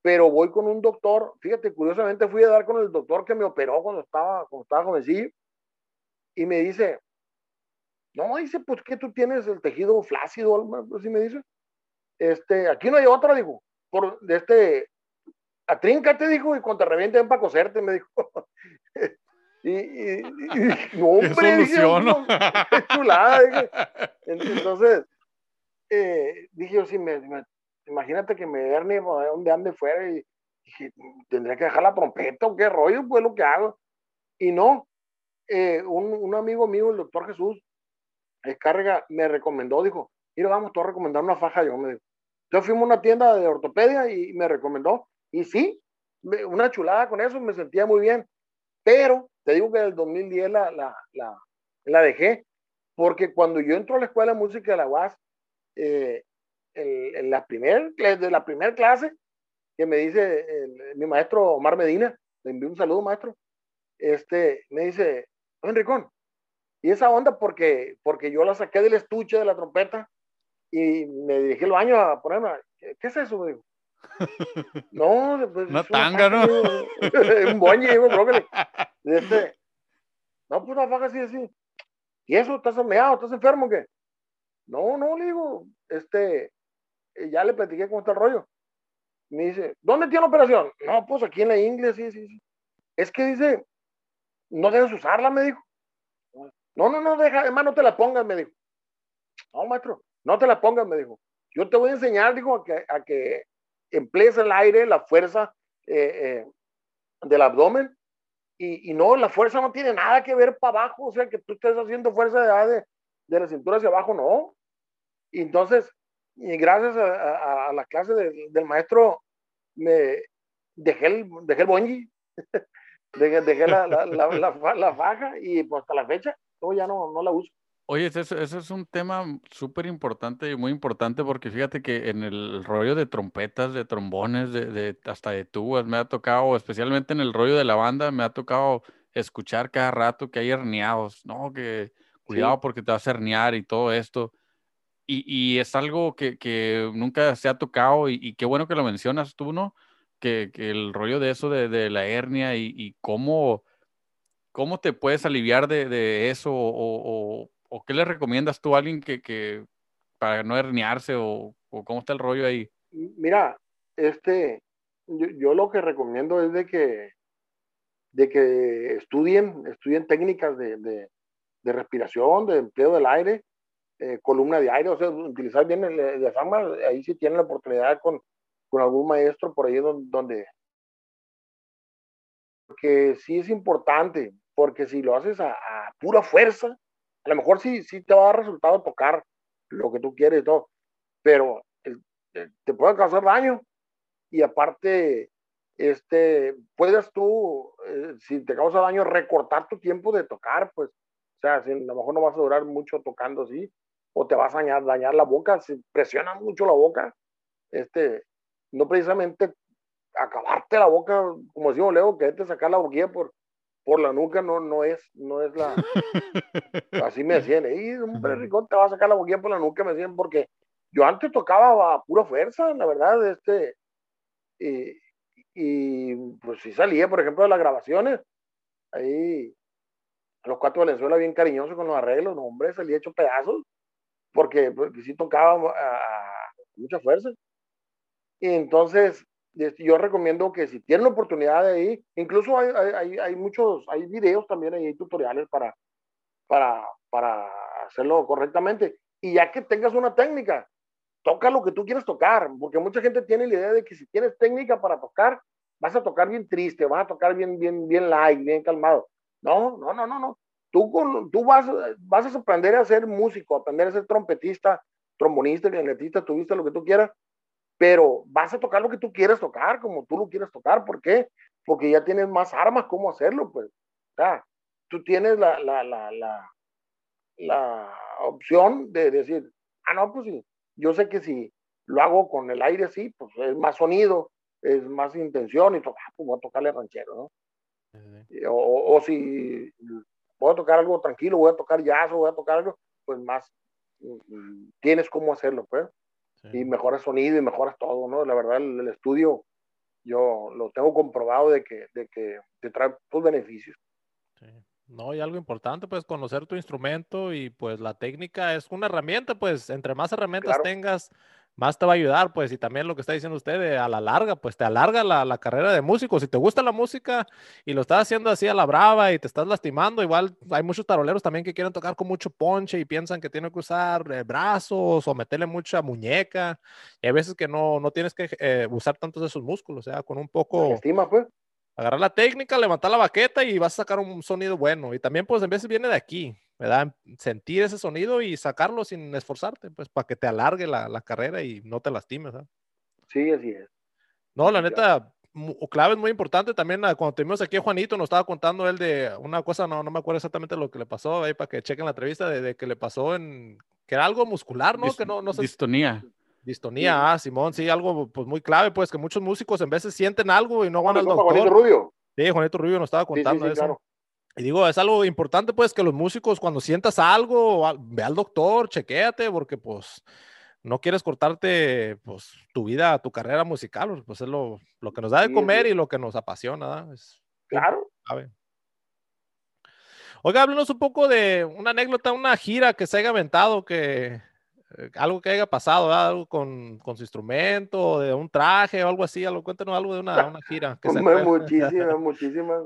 pero voy con un doctor, fíjate, curiosamente fui a dar con el doctor que me operó cuando estaba, cuando estaba jovencillo, y me dice, no, dice, pues que tú tienes el tejido flácido, así me dice, este, aquí no hay otra, digo, por, de este, atríncate, dijo, y cuando te revienten para coserte, me dijo. y, y, y, no, hombre, dije, no, chulada, dije. Entonces, eh, dije yo, sí, me, me imagínate que me herne donde ande fuera y tendría que dejar la trompeta o qué rollo, pues lo que hago. Y no, eh, un, un, amigo mío, el doctor Jesús Escárrega, me recomendó, dijo, mira, vamos, tú a recomendar una faja, yo me dijo. Yo fuimos a una tienda de ortopedia y me recomendó, y sí, una chulada con eso, me sentía muy bien, pero te digo que en el 2010 la, la, la, la dejé, porque cuando yo entro a la escuela de música de la UAS, eh, en la primer, de la primera clase que me dice el, mi maestro Omar Medina, le envío un saludo maestro, este, me dice, Enricón, y esa onda porque, porque yo la saqué del estuche de la trompeta y me dirigí al baño a ponerme, ¿qué, qué es eso? Digo? no, pues, una tanga, ¿no? un boñe, un brócoli. Este, no, pues una faja así, así. ¿Y eso? ¿Estás meado? ¿Estás enfermo o qué? No, no, le digo, este, ya le platiqué cómo está el rollo. Me dice, ¿dónde tiene operación? No, pues aquí en la inglés, sí, sí, sí. Es que dice, no debes usarla, me dijo. No, no, no, deja, además no te la pongas, me dijo. No, maestro, no te la pongas, me dijo. Yo te voy a enseñar, dijo, a que, a que emplees el aire, la fuerza eh, eh, del abdomen. Y, y, no, la fuerza no tiene nada que ver para abajo, o sea, que tú estés haciendo fuerza de, de, de la cintura hacia abajo, no. Y entonces, y gracias a, a, a la clase de, del maestro me dejé el, dejé el bonji, dejé, dejé la, la, la, la, faja y pues hasta la fecha yo ya no, no la uso. Oye, eso, eso es un tema súper importante y muy importante porque fíjate que en el rollo de trompetas, de trombones, de, de, hasta de tubas, me ha tocado, especialmente en el rollo de la banda, me ha tocado escuchar cada rato que hay herniados, ¿no? Que cuidado sí. porque te vas a herniar y todo esto. Y, es algo que, nunca se ha tocado y, qué bueno que lo mencionas tú, ¿no? Que, el rollo de eso de, la hernia y, cómo, cómo te puedes aliviar de, eso o, qué le recomiendas tú a alguien que, para no herniarse o, cómo está el rollo ahí. Mira, este, yo, lo que recomiendo es de que, de que estudien, estudien técnicas de respiración, de empleo del aire, eh, columna de aire, o sea, utilizar bien el diafragma, ahí sí tienen la oportunidad con, con algún maestro por ahí donde, que sí es importante, porque si lo haces a, pura fuerza, a lo mejor sí, sí te va a dar resultado tocar lo que tú quieres y todo, pero te puede causar daño. Y aparte este, puedes tú, eh, si te causa daño, recortar tu tiempo de tocar, pues, o sea, si, a lo mejor no vas a durar mucho tocando así, o te vas a dañar, dañar la boca, si presiona mucho la boca, este, no precisamente acabarte la boca, como decimos Leo, que te sacar la boquilla por, por la nuca no, no es, no es la, así me decían, y hombre, Ricón, te va a sacar la boquilla por la nuca, me decían, porque yo antes tocaba a pura fuerza, la verdad, este, y, y pues sí salía, por ejemplo, de las grabaciones, ahí los cuatro de Venezuela bien cariñosos con los arreglos, no, hombre, salía hecho pedazos, porque, porque sí tocaba a, mucha fuerza. Y entonces, yo recomiendo que si tienen la oportunidad de ahí, incluso hay, hay, hay, muchos, hay videos también, hay tutoriales para, para, para hacerlo correctamente. Y ya que tengas una técnica, toca lo que tú quieres tocar, porque mucha gente tiene la idea de que si tienes técnica para tocar, vas a tocar bien triste, vas a tocar bien, bien, bien light, bien calmado. No, no, no, no, no. Tú, con, tú vas, vas a aprender a ser músico, aprender a ser trompetista, trombonista, clarinetista, tuviste lo que tú quieras, pero vas a tocar lo que tú quieres tocar, como tú lo quieres tocar. ¿Por qué? Porque ya tienes más armas cómo hacerlo, pues. O sea, tú tienes la, la, la, la, la opción de decir, ah, no, pues sí, yo sé que si lo hago con el aire así, pues es más sonido, es más intención y tocar, pues voy a tocarle ranchero, ¿no? O, o, si voy a tocar algo tranquilo, voy a tocar jazz voy a tocar algo, pues más tienes cómo hacerlo, pues. Y mejoras sonido y mejoras todo, ¿no? La verdad, el, estudio yo lo tengo comprobado de que, de que te trae tus beneficios. Sí. No, y algo importante, pues conocer tu instrumento y pues la técnica es una herramienta, pues entre más herramientas tengas, más te va a ayudar, pues, y también lo que está diciendo usted, a la larga, pues te alarga la, la, carrera de músico. Si te gusta la música y lo estás haciendo así a la brava y te estás lastimando, igual hay muchos taroleros también que quieren tocar con mucho ponche y piensan que tienen que usar eh, brazos o meterle mucha muñeca. Y hay veces que no, no tienes que eh, usar tantos de esos músculos, o sea, con un poco... Estima, pues agarrar la técnica, levantar la baqueta y vas a sacar un sonido bueno. Y también, pues, en veces viene de aquí, ¿verdad? Sentir ese sonido y sacarlo sin esforzarte, pues, para que te alargue la, la carrera y no te lastimes, ¿verdad? Sí, así es. No, la neta, clave es muy importante también. Ah, cuando tuvimos aquí a Juanito, nos estaba contando él de una cosa, no, no me acuerdo exactamente lo que le pasó, ahí para que chequen la entrevista, de, que le pasó en, que era algo muscular, ¿no? que no, no sé. Distonía. Distonía, ah, Simón, sí, algo pues muy clave, pues que muchos músicos en veces sienten algo y no van al doctor. Juanito Rubio. Sí, Juanito Rubio nos estaba contando eso. Y digo, es algo importante pues que los músicos cuando sientas algo, ve al doctor, chequéate, porque pues no quieres cortarte pues tu vida, tu carrera musical, pues es lo, lo que nos da de comer y lo que nos apasiona, Es claro. Oiga, háblenos un poco de una anécdota, una gira que se haya aventado, que, eh, algo que haya pasado, algo con, con, su instrumento, de un traje o algo así, algo, cuéntanos algo de una, una gira. Que muchísimas, muchísimas.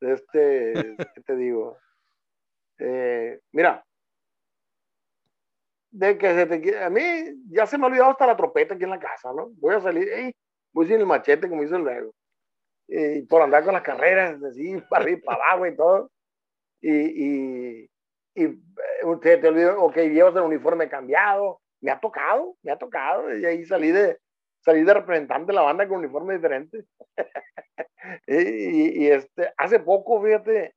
Este, ¿qué te digo? Eh, mira, de que se te, a mí ya se me ha olvidado hasta la trompeta aquí en la casa, ¿no? Voy a salir, hey, voy sin el machete, como hizo el luego. Y por andar con las carreras, así, para arriba, para abajo y todo. Y, y, y usted te olvidó, ok, llevas el uniforme cambiado, me ha tocado, me ha tocado, y ahí salí de, salí de representante de la banda con uniforme diferente. y, y, este, hace poco, fíjate,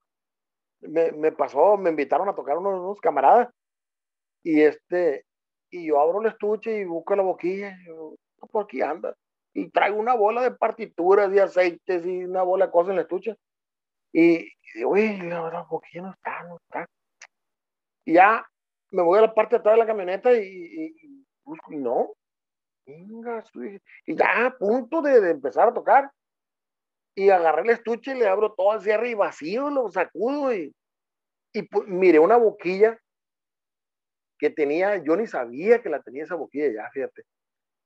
me, me, pasó, me invitaron a tocar unos, unos, camaradas, y este, y yo abro el estuche y busco la boquilla, y yo, por aquí anda, y traigo una bola de partituras, de aceites y una bola de cosas en el estuche, y, y uy, la, la boquilla no está, no está, y ya me voy a la parte de atrás de la camioneta y, busco, y no. Y ya a punto de, empezar a tocar. Y agarré el estuche y le abro todo cierre y vacío, lo sacudo y, y miré una boquilla que tenía, yo ni sabía que la tenía esa boquilla ya, fíjate.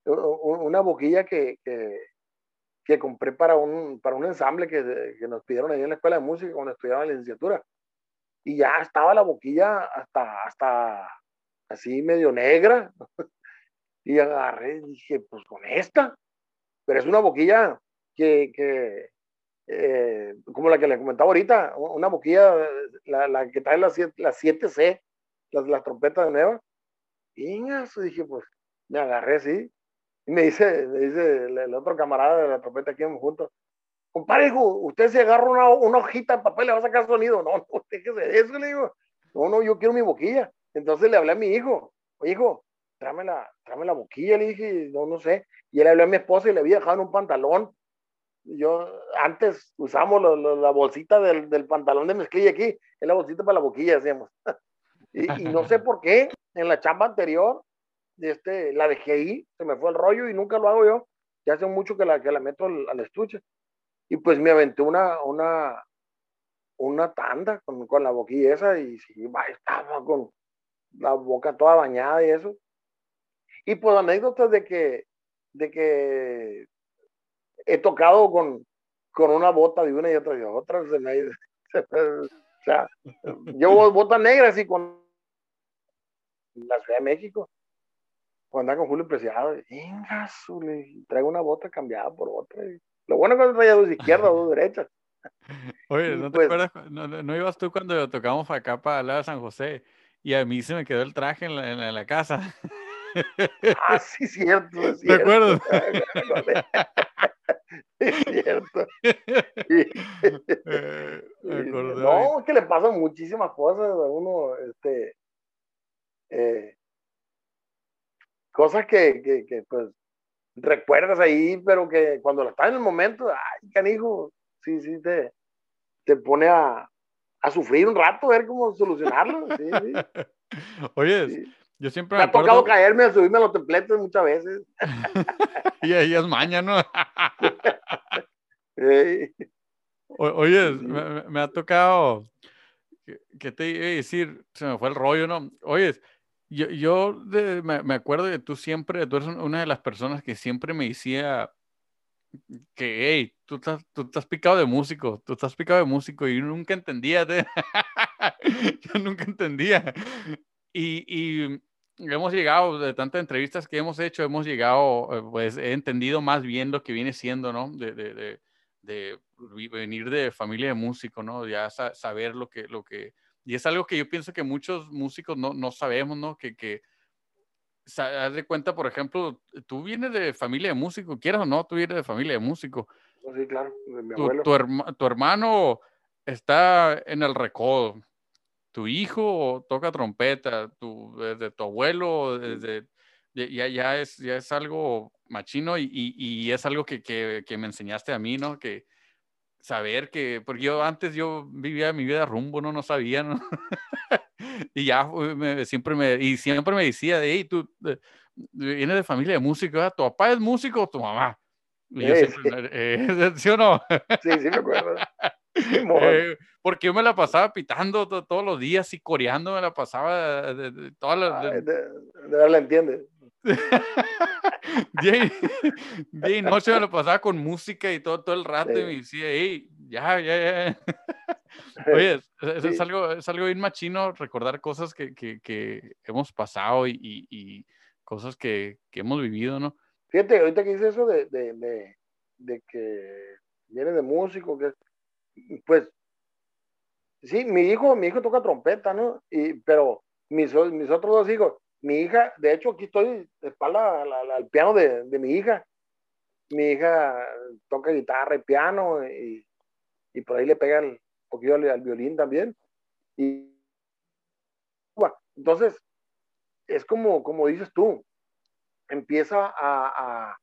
Una boquilla que, que, compré para un, para un ensamble que, que, nos pidieron ahí en la escuela de música cuando estudiaba la licenciatura y ya estaba la boquilla hasta, hasta, así medio negra. y agarré y dije, pues con esta. Pero es una boquilla que, que eh, como la que le comentaba ahorita, una boquilla, la, la que trae las, las 7C, las, las trompetas de Neva. Y dije, pues me agarré así. Y me dice, me dice el, otro camarada de la trompeta aquí juntos, compadre, hijo, usted se agarra una, una, hojita de papel, le va a sacar sonido. No, no, déjese de eso, le digo. No, no, yo quiero mi boquilla. Entonces le hablé a mi hijo, oye, hijo, tráeme la, tráeme la boquilla, le dije, no, no sé. Y él habló a mi esposa y le había dejado en un pantalón. Yo, antes usamos la bolsita del, del, pantalón de mezclilla aquí, es la bolsita para la boquilla, decíamos. y, no sé por qué, en la chamba anterior, este, la dejé ahí, se me fue el rollo y nunca lo hago yo. Ya hace mucho que la, que la meto al, estuche. Y pues me aventé una, una, una tanda con, con la boquilla esa y estaba con la boca toda bañada y eso. Y pues anécdotas de que, de que he tocado con, con una bota de una y otra y otra. Se me, o sea, llevo botas negras y con la Ciudad de México cuando andaba con Julio Preciado, venga, traigo una bota cambiada por otra. Lo bueno es que traía dos izquierdas, dos derechas. Oye, ¿no te pues acuerdas? No, ibas tú cuando tocamos acá para la de San José y a mí se me quedó el traje en la, en la, casa. Ah, sí, cierto. Es ¿De acuerdo? es cierto. Eh, no, es que le pasan muchísimas cosas a uno, este, eh, cosas que, que, que, pues recuerdas ahí, pero que cuando estás en el momento, ay, canijo, sí, sí, te, te pone a, a sufrir un rato, a ver cómo solucionarlo. Sí, sí. Oye, yo siempre me, me ha tocado caerme a subirme a los templetes muchas veces. y ahí es maña, ¿no? oye, me, me, ha tocado, ¿qué te iba a decir? Se me fue el rollo, ¿no? Oye, yo, yo me, me, acuerdo que tú siempre, tú eres una de las personas que siempre me decía que, hey, tú estás, tú estás picado de músico, tú estás picado de músico y yo nunca entendía, yo nunca entendía. Y, y, hemos llegado, de tantas entrevistas que hemos hecho, hemos llegado, eh, pues he entendido más bien lo que viene siendo, ¿no? De, de, de, de venir de familia de músico, ¿no? Ya saber lo que, lo que y es algo que yo pienso que muchos músicos no, no sabemos, ¿no? Que, que haz de cuenta, por ejemplo, tú vienes de familia de músico, quieras o no, tú vienes de familia de músico. Sí, claro, de mi tu, tu, tu, hermano está en el recodo, tu hijo toca trompeta, tu, desde tu abuelo, desde, ya, ya, es, ya es algo machino y, y, y es algo que, que, que, me enseñaste a mí, ¿no? Que, saber que, porque yo antes yo vivía mi vida rumbo, no, no sabía, ¿no? y ya siempre me, y siempre me decía, hey, tú eh, vienes de familia de música, ¿tu papá es músico o tu mamá? Y yo siempre, eh, ¿sí o no? sí, sí me acuerdo. Eh, porque yo me la pasaba pitando todos los días y coreando, me la pasaba de, de, todas las... De, de, la entiende. día, y, noche me lo pasaba con música y todo, todo el rato y me decía, hey, ya, ya, ya. Oye, es, es, algo, es algo bien machino recordar cosas que, que, que hemos pasado y, y, y cosas que, que, hemos vivido, ¿no? Fíjate, ahorita que dice eso de, de, de, de que viene de músico, que pues sí, mi hijo, mi hijo toca trompeta, ¿no? Y, pero mis, mis otros dos hijos, mi hija, de hecho, aquí estoy de espalda al, piano de, de, mi hija. Mi hija toca guitarra y piano y, y por ahí le pega un poquito al, al, violín también. Y entonces, es como, como dices tú, empieza a,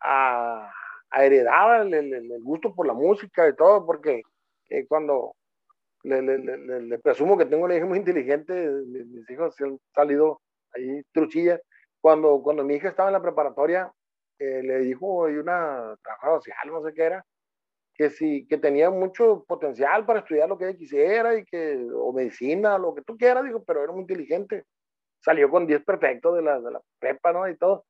a, a heredar el, el, el, gusto por la música y todo, porque eh, cuando le, le, le, presumo que tengo una hija muy inteligente, mis hijos han salido ahí truchilla. Cuando, cuando mi hija estaba en la preparatoria, eh, le dijo y una trabajadora social, no sé qué era, que sí, que tenía mucho potencial para estudiar lo que ella quisiera y que, o medicina, lo que tú quieras, dijo, pero era muy inteligente. Salió con 10 perfectos de la, de la prepa, ¿no? Y todo.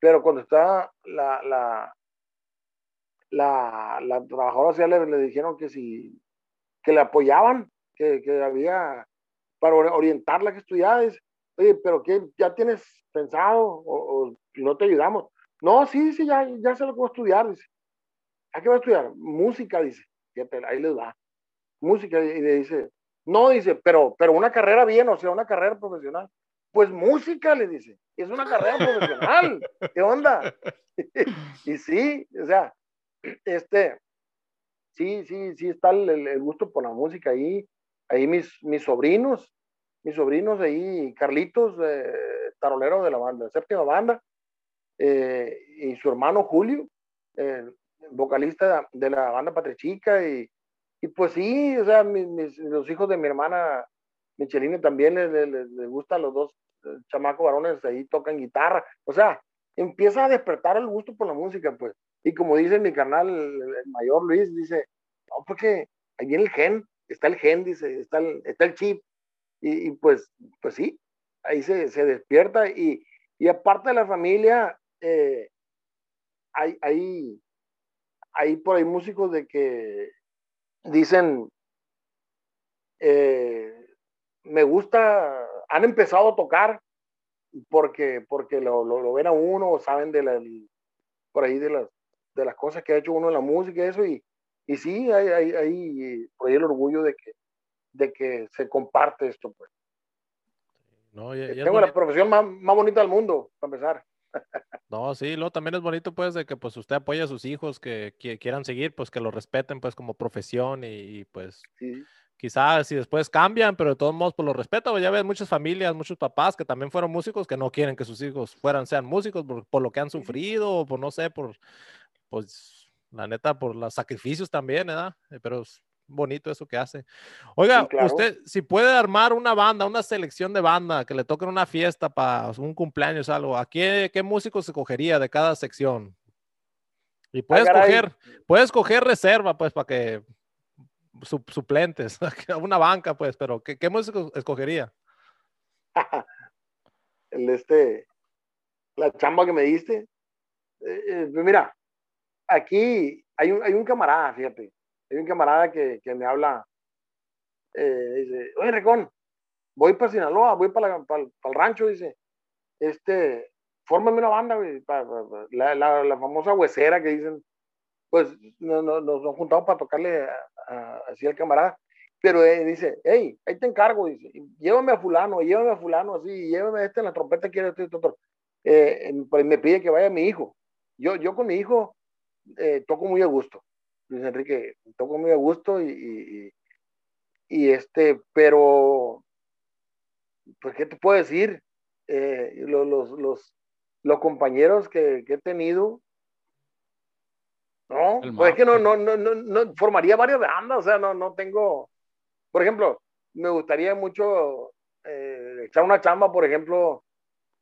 Pero cuando estaba la, la, la, la trabajadora social le, le, dijeron que si, que le apoyaban, que, que había, para orientarla que estudiara, oye, pero ¿qué? ¿Ya tienes pensado o, no te ayudamos? No, sí, sí, ya, ya sé lo que voy a estudiar, dice. ¿A qué voy a estudiar? Música, dice. Fíjate, ahí les va. Música, y le dice, no, dice, pero, pero una carrera bien, o sea, una carrera profesional. Pues música, le dice, es una carrera profesional. ¿Qué onda? y sí, o sea, este, sí, sí, sí está el, gusto por la música ahí. Ahí mis, mis sobrinos, mis sobrinos ahí, Carlitos, eh, tarolero de la banda, séptima banda, eh, y su hermano Julio, vocalista de la banda Patrichica, y, y pues sí, o sea, mis, los hijos de mi hermana Michelina también les, les, les gusta los dos eh, chamacos varones ahí tocan guitarra, o sea, empieza a despertar el gusto por la música, pues. Y como dice mi canal, el, mayor Luis, dice, no, porque ahí viene el gen, está el gen, dice, está el, está el chip. Y, pues, pues sí, ahí se, se despierta. Y, y, aparte de la familia, eh, hay, hay, hay por ahí músicos de que dicen, eh, me gusta, han empezado a tocar porque, porque lo, lo, ven a uno o saben de la, por ahí de las, de las cosas que ha hecho uno en la música y eso, y, y sí, hay, hay, hay por ahí el orgullo de que, de que se comparte esto, pues. No, Tengo la profesión más, más bonita del mundo, para empezar. No, sí, luego también es bonito pues de que pues usted apoya a sus hijos que, quieran seguir, pues que lo respeten pues como profesión y, pues quizás si después cambian, pero de todos modos pues lo respeto, ya ves muchas familias, muchos papás que también fueron músicos que no quieren que sus hijos fueran, sean músicos por, lo que han sufrido o por no sé, por pues la neta por los sacrificios también, ¿verdad? Eh, pero bonito eso que hace. Oiga, usted, si puede armar una banda, una selección de banda que le toque una fiesta para un cumpleaños, algo, ¿a qué, qué músicos escogería de cada sección? Y ah, puedes escoger, puedes escoger reserva, pues, para que suplentes, una banca, pues, pero ¿qué, qué músicos escogería? El este, la chamba que me diste. Eh, eh, pues mira, aquí hay un, hay un camarada, fíjate, hay un camarada que, que me habla, eh, dice, oye, Recón, voy para Sinaloa, voy para, el rancho, dice, este, fórmame una banda, la, la, la, famosa huesera que dicen, pues no, no, nos hemos juntado para tocarle así al camarada, pero eh, dice, hey, ahí te encargo, dice, llévame a fulano, llévame a fulano, así, llévame a este en la trompeta, quiere. Eh, pues me pide que vaya mi hijo. Yo, yo con mi hijo eh, toco muy a gusto. Luis Enrique, toco muy a gusto y, y, este, pero, pues, ¿qué te puedo decir? Eh, los, los, los, los, compañeros que, que, he tenido, no, pues es que no, no, no, no, formaría varias bandas, o sea, no, no tengo, por ejemplo, me gustaría mucho eh, echar una chamba, por ejemplo,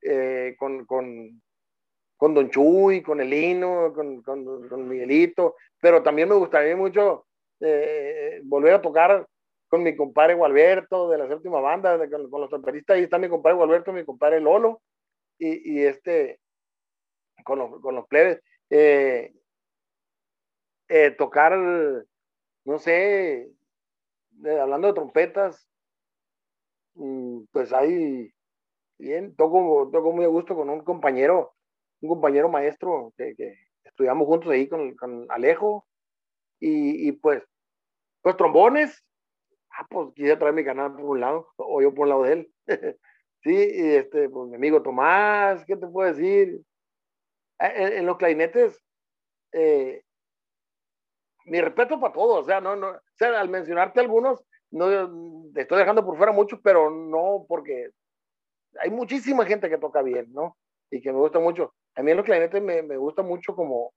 eh, con, con, con Don Chuy, con Elino, con, con, con Miguelito, pero también me gustaría mucho eh, volver a tocar con mi compadre Gualberto de la séptima banda, con, los trompetistas, ahí está mi compadre Gualberto, mi compadre Lolo, y, y este, con los, con los plebes, eh, eh, tocar, no sé, hablando de trompetas, mm, pues ahí, bien, toco, toco muy a gusto con un compañero un compañero maestro que, estudiamos juntos ahí con, con Alejo, y, y, pues, pues trombones, ah, pues quise traer mi canal por un lado, o yo por un lado de él. sí, y este, pues mi amigo Tomás, ¿qué te puedo decir? Eh, en, los clarinetes, eh, mi respeto para todos, o sea, no, no, o sea, al mencionarte algunos, no te estoy dejando por fuera muchos, pero no porque hay muchísima gente que toca bien, ¿no? Y que me gusta mucho. A mí los clarinetes me, me gusta mucho como,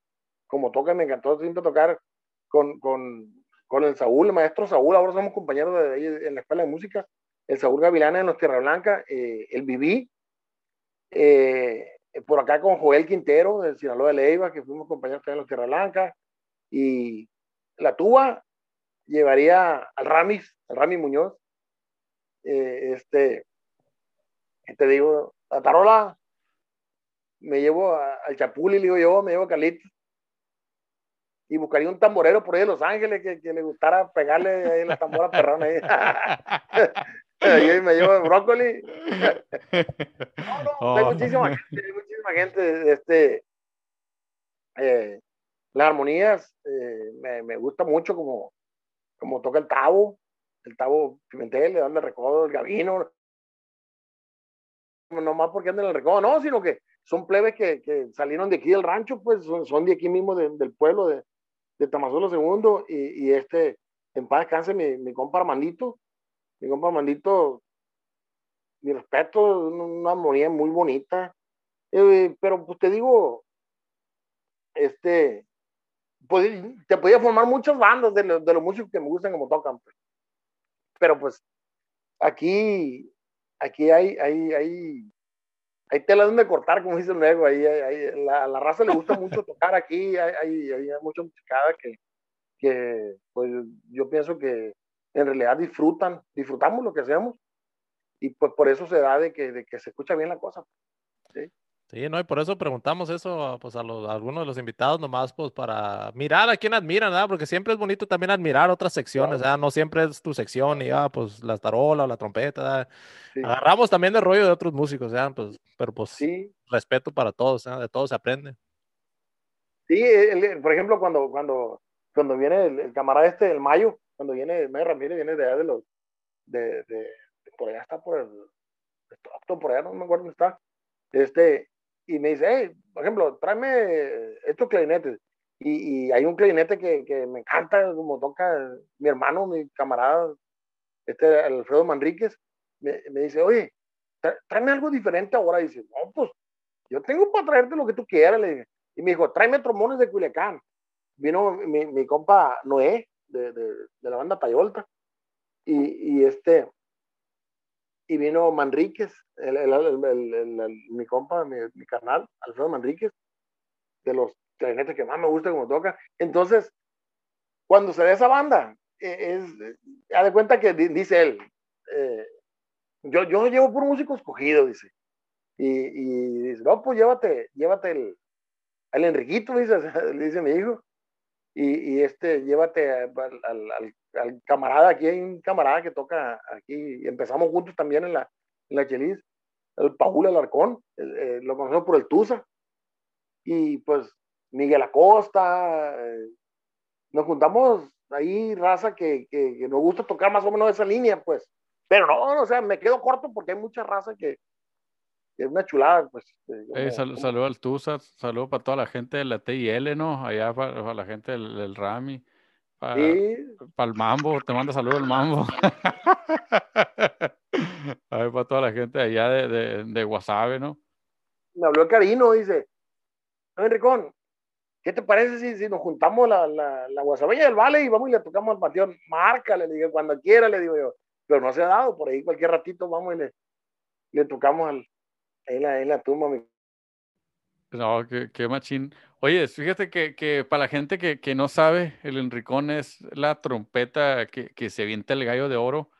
como toca, me encantó siempre tocar con, con, con, el Saúl, el maestro Saúl, ahora somos compañeros de, en la escuela de música, el Saúl Gavilana en los Tierra Blanca, eh, el Viví, eh, por acá con Joel Quintero, del Sinaloa de Leiva, que fuimos compañeros también en los Tierra Blanca, y la tuba llevaría al Ramis, al Rami Muñoz, eh, este, te digo, la tarola me llevo al Chapuli, le digo yo, me llevo a Carlitos. Y buscaría un tamborero por ahí de Los Ángeles que, que le gustara pegarle ahí la tambora perrona ahí. Yo me llevo brócoli. no, no, hay oh. muchísima gente, hay muchísima gente. Este, eh, las armonías eh, me, me, gusta mucho como, como toca el tabo, el tabo Pimentel, le dan el recodo, el gabino. No más porque andan en el recodo, no, sino que son plebes que, que salieron de aquí del rancho, pues son, son de aquí mismo del pueblo de, de Tamazuelo II y, y, este, en paz descanse mi, mi compa Armandito, mi compa Armandito, mi respeto, una armonía muy bonita, eh, pero pues te digo, este, pues, te podía formar muchas bandas de, de los músicos que me gustan como tocan, pues. pero pues aquí, aquí hay, hay, hay hay tela donde cortar, como dice el nuevo, ahí, ahí la, la, raza le gusta mucho tocar aquí, hay, hay, hay mucha musicada que, que, pues yo pienso que en realidad disfrutan, disfrutamos lo que hacemos y pues por eso se da de que, de que se escucha bien la cosa. ¿sí? Sí, no, y por eso preguntamos eso pues, a, los, algunos de los invitados, nomás pues para mirar a quién admiran, ¿verdad? Porque siempre es bonito también admirar otras secciones, ¿verdad? No siempre es tu sección y, ah, pues la tarola o la trompeta, Agarramos también de rollo de otros músicos, ¿verdad? Pues, pero pues sí. respeto para todos, ¿verdad? De todos se aprende. Sí, por ejemplo, cuando, cuando, cuando viene el, camarada este, el Mayo, cuando viene, Mayo Ramírez, viene de allá de los, de, de, por allá está por el, por allá, no me acuerdo dónde está, este, y me dice, hey, por ejemplo, tráeme estos clarinetes. Y, y hay un clarinete que, que, me encanta, como toca mi hermano, mi camarada, este Alfredo Manríquez, me, me dice, oye, tráeme algo diferente ahora. Y dice, no, pues yo tengo para traerte lo que tú quieras. Le dije. Y me dijo, tráeme trombones de Culiacán. Vino mi, mi compa Noé, de, de, de, la banda Tayolta. Y, y este, y vino Manríquez, el, el, mi compa, mi, mi, carnal, Alfredo Manríquez, de los clarinetes que más me gusta como toca. Entonces, cuando se ve esa banda, e, es, ha de cuenta que dice él, eh, yo, yo llevo por músico escogido, dice. Y, dice, no, pues llévate, llévate el, al Enriquito, dice, dice mi hijo. Y, este, llévate al, camarada, aquí hay un camarada que toca aquí, empezamos juntos también en la, en la Chelis, el Paul Alarcón, eh, lo conocemos por el Tusa, y pues Miguel Acosta, eh, nos juntamos ahí, raza que, que, que, nos gusta tocar más o menos esa línea, pues, pero no, o sea, me quedo corto porque hay mucha raza que, es una chulada, pues. Eh, saludo al Tusa, saludo para toda la gente de la TIL, ¿no? Allá para, la gente del, del Rami. Para, el mambo, te manda saludos el mambo. a ver, para toda la gente allá de, de, de Guasave, ¿no? Me habló el Carino, dice, Enricón, ¿qué te parece si, si nos juntamos la, la, la Guasabeña del Vale y vamos y le tocamos al panteón? Márcale, le digo, cuando quiera, le digo yo. Pero no se ha dado, por ahí cualquier ratito vamos y le, le tocamos al, ahí la, ahí la tumba. Mi... No, qué, qué machín. Oye, fíjate que, que, para la gente que, que, no sabe, el Enricón es la trompeta que, que se avienta el gallo de oro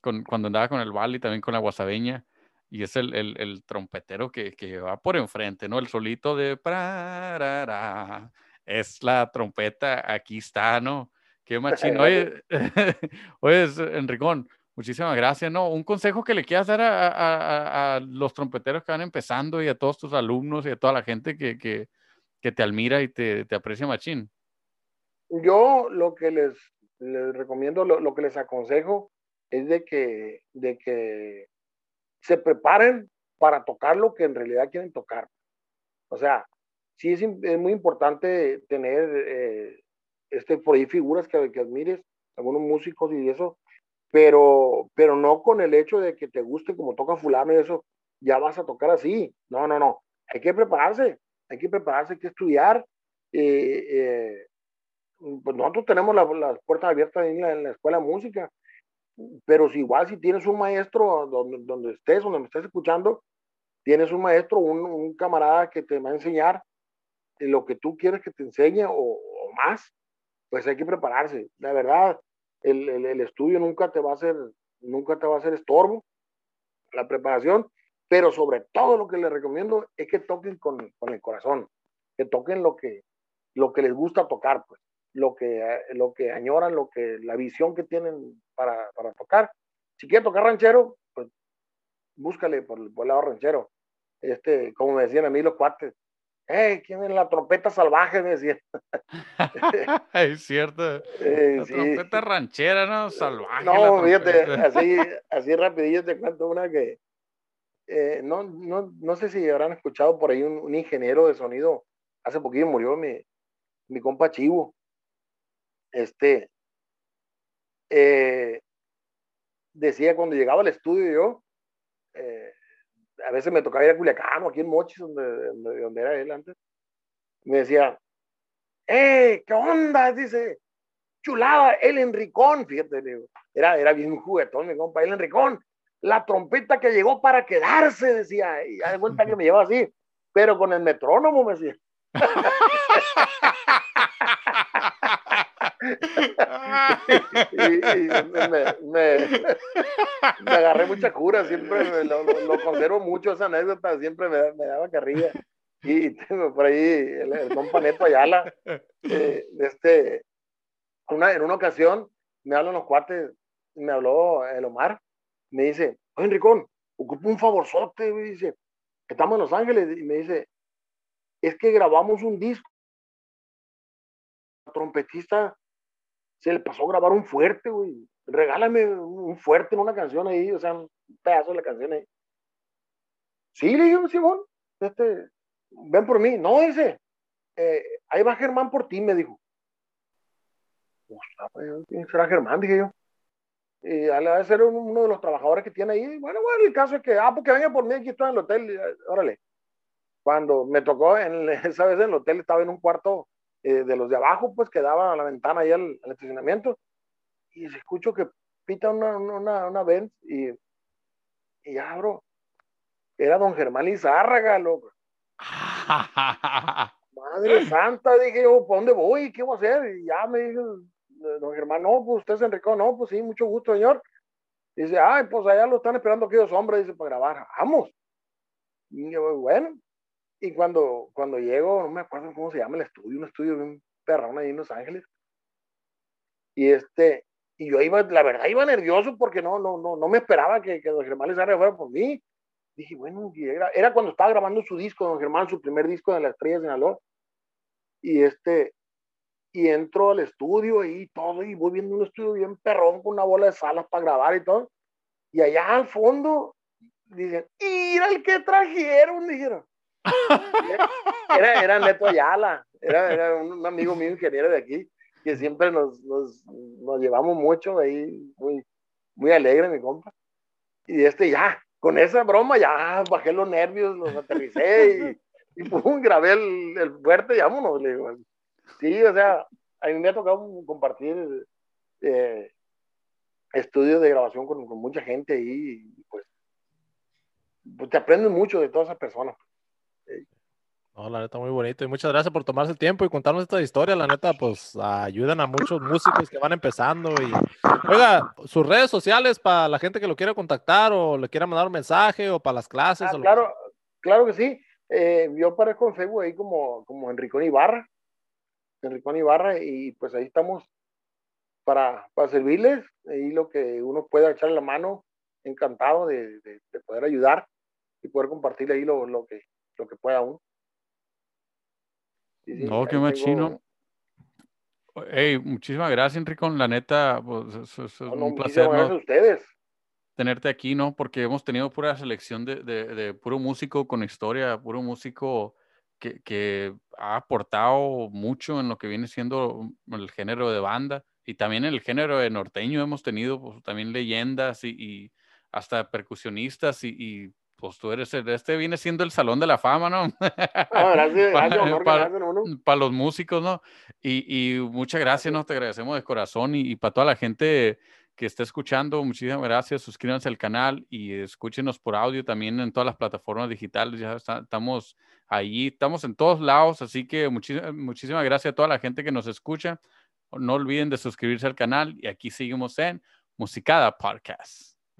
con, cuando andaba con el Bali, también con la guasabeña, y es el, el, el trompetero que, que, va por enfrente, ¿no? El solito de es la trompeta, aquí está, ¿no? Qué machín. Oye, oye, Enricón, muchísimas gracias, ¿no? Un consejo que le quieras dar a, a, los trompeteros que van empezando y a todos tus alumnos y a toda la gente que, que que te admira y te, te aprecia machín? Yo lo que les, les recomiendo, lo, lo, que les aconsejo es de que, de que se preparen para tocar lo que en realidad quieren tocar. O sea, sí es, es muy importante tener eh, este, por ahí figuras que, que admires, algunos músicos y eso, pero, pero no con el hecho de que te guste como toca fulano y eso, ya vas a tocar así. No, no, no. Hay que prepararse hay que prepararse, hay que estudiar. Eh, eh, pues nosotros tenemos las la puertas abiertas en la, escuela de música, pero si igual si tienes un maestro donde, donde estés, donde me estés escuchando, tienes un maestro, un, camarada que te va a enseñar lo que tú quieres que te enseñe o más, pues hay que prepararse. La verdad, el, el, estudio nunca te va a hacer, nunca te va a hacer estorbo. La preparación pero sobre todo lo que les recomiendo es que toquen con, con, el corazón, que toquen lo que, lo que les gusta tocar, pues, lo que, lo que añoran, lo que, la visión que tienen para, para tocar. si quiere tocar ranchero, pues búscale por, el lado ranchero. Este, como me decían a mí los cuates, ¡Eh! ¿Quién es la trompeta salvaje? Me decían. es cierto. Eh, la trompeta ranchera, ¿no? Salvaje. No, fíjate, así, así rapidillo te cuento una que eh, no, no, no sé si habrán escuchado por ahí un, ingeniero de sonido. Hace poquito murió mi, mi compa Chivo. Este, eh, decía cuando llegaba al estudio yo, eh, veces me tocaba ir a Culiacán o aquí en Mochis, donde, donde, era él antes, me decía, ¡eh! ¿Qué onda? Dice, chulada, el Enricón, fíjate, era, era bien juguetón mi compa, el Enricón, la trompeta que llegó para quedarse, decía, y de vuelta que me llevaba así, pero con el metrónomo, me decía. y, me, agarré mucha cura, siempre lo, conservo mucho esa anécdota, siempre me, daba carrilla. Y tengo por ahí el, el compa Neto Ayala, eh, este, en una ocasión me hablan los cuates, me habló el Omar, me dice, oye Enricón, ocupo un favorzote, me dice, estamos en Los Ángeles, y me dice, es que grabamos un disco, trompetista se le pasó a grabar un fuerte, güey. Regálame un fuerte en una canción ahí, o sea, un pedazo de la canción ahí. Sí, le digo, Simón, este, ven por mí. No, dice, eh, ahí va Germán por ti, me dijo. ¿Quién será Germán? Dije yo. Y a la vez era uno de los trabajadores que tiene ahí. Bueno, bueno, el caso es que, ah, porque venga por mí, aquí estoy en el hotel, órale. Cuando me tocó, en, esa vez en el hotel estaba en un cuarto eh, de los de abajo, pues que daban a la ventana ahí al, estacionamiento, y se escucho que pita una, una, una Benz y, y abro. Era don Germán Lizárraga, loco. Madre santa, dije yo, ¿para dónde voy? ¿Qué voy a hacer? Y ya me dijo, don Germán, no, pues usted es Enrico, no, pues sí, mucho gusto, señor. dice, ay, pues allá lo están esperando aquellos hombres, dice, para grabar, vamos. Y yo, bueno, y cuando, cuando llego, no me acuerdo cómo se llama el estudio, un estudio de perrón ahí en Los Ángeles. Y este, y yo iba, la verdad, iba nervioso porque no, no, no, no me esperaba que, que don Germán Lizarra fuera por mí. Dije, bueno, era, era cuando estaba grabando su disco, don Germán, su primer disco de la Estrella de Sinaloa. Y este, y entro al estudio y todo, y voy viendo un estudio bien perrón con una bola de salas para grabar y todo. Y allá al fondo dicen, mira el que trajeron, dijeron. Era, era Neto Ayala, era, era, un amigo mío ingeniero de aquí, que siempre nos, nos, nos, llevamos mucho ahí, muy, muy alegre, mi compa. Y este ya, con esa broma ya bajé los nervios, los aterricé y, pum, grabé el, el fuerte vámonos. Sí, o sea, a mí me ha tocado compartir eh, estudios de grabación con, con, mucha gente ahí y pues, pues te aprendes mucho de todas esas personas. No, la neta, muy bonito. Y muchas gracias por tomarse el tiempo y contarnos esta historia. La neta, pues ayudan a muchos músicos que van empezando. Y, oiga, sus redes sociales para la gente que lo quiera contactar o le quiera mandar un mensaje o para las clases. Ah, claro, que claro que sí. Eh, yo aparezco en Facebook ahí como, como Enricón Ibarra. Enricón Ibarra, y pues ahí estamos para, para servirles. Ahí lo que uno pueda echar la mano, encantado de, de, de poder ayudar y poder compartir ahí lo, lo que, lo que pueda uno. no, qué machino. Hey, muchísimas gracias, Enrico. La neta, pues, es, un placer ¿no? ustedes. tenerte aquí, ¿no? Porque hemos tenido pura selección de, de, de puro músico con historia, puro músico que, que, ha aportado mucho en lo que viene siendo el género de banda y también el género de norteño. Hemos tenido pues, también leyendas y, y hasta percusionistas y, y pues tú eres, este viene siendo el salón de la fama, ¿no? para, los músicos, ¿no? Y, y muchas gracias, ¿no? Te agradecemos de corazón y, para toda la gente que esté escuchando, muchísimas gracias. Suscríbanse al canal y escúchenos por audio también en todas las plataformas digitales. Ya estamos ahí, estamos en todos lados, así que muchísimas gracias a toda la gente que nos escucha. No olviden de suscribirse al canal y aquí seguimos en Musicada Podcast.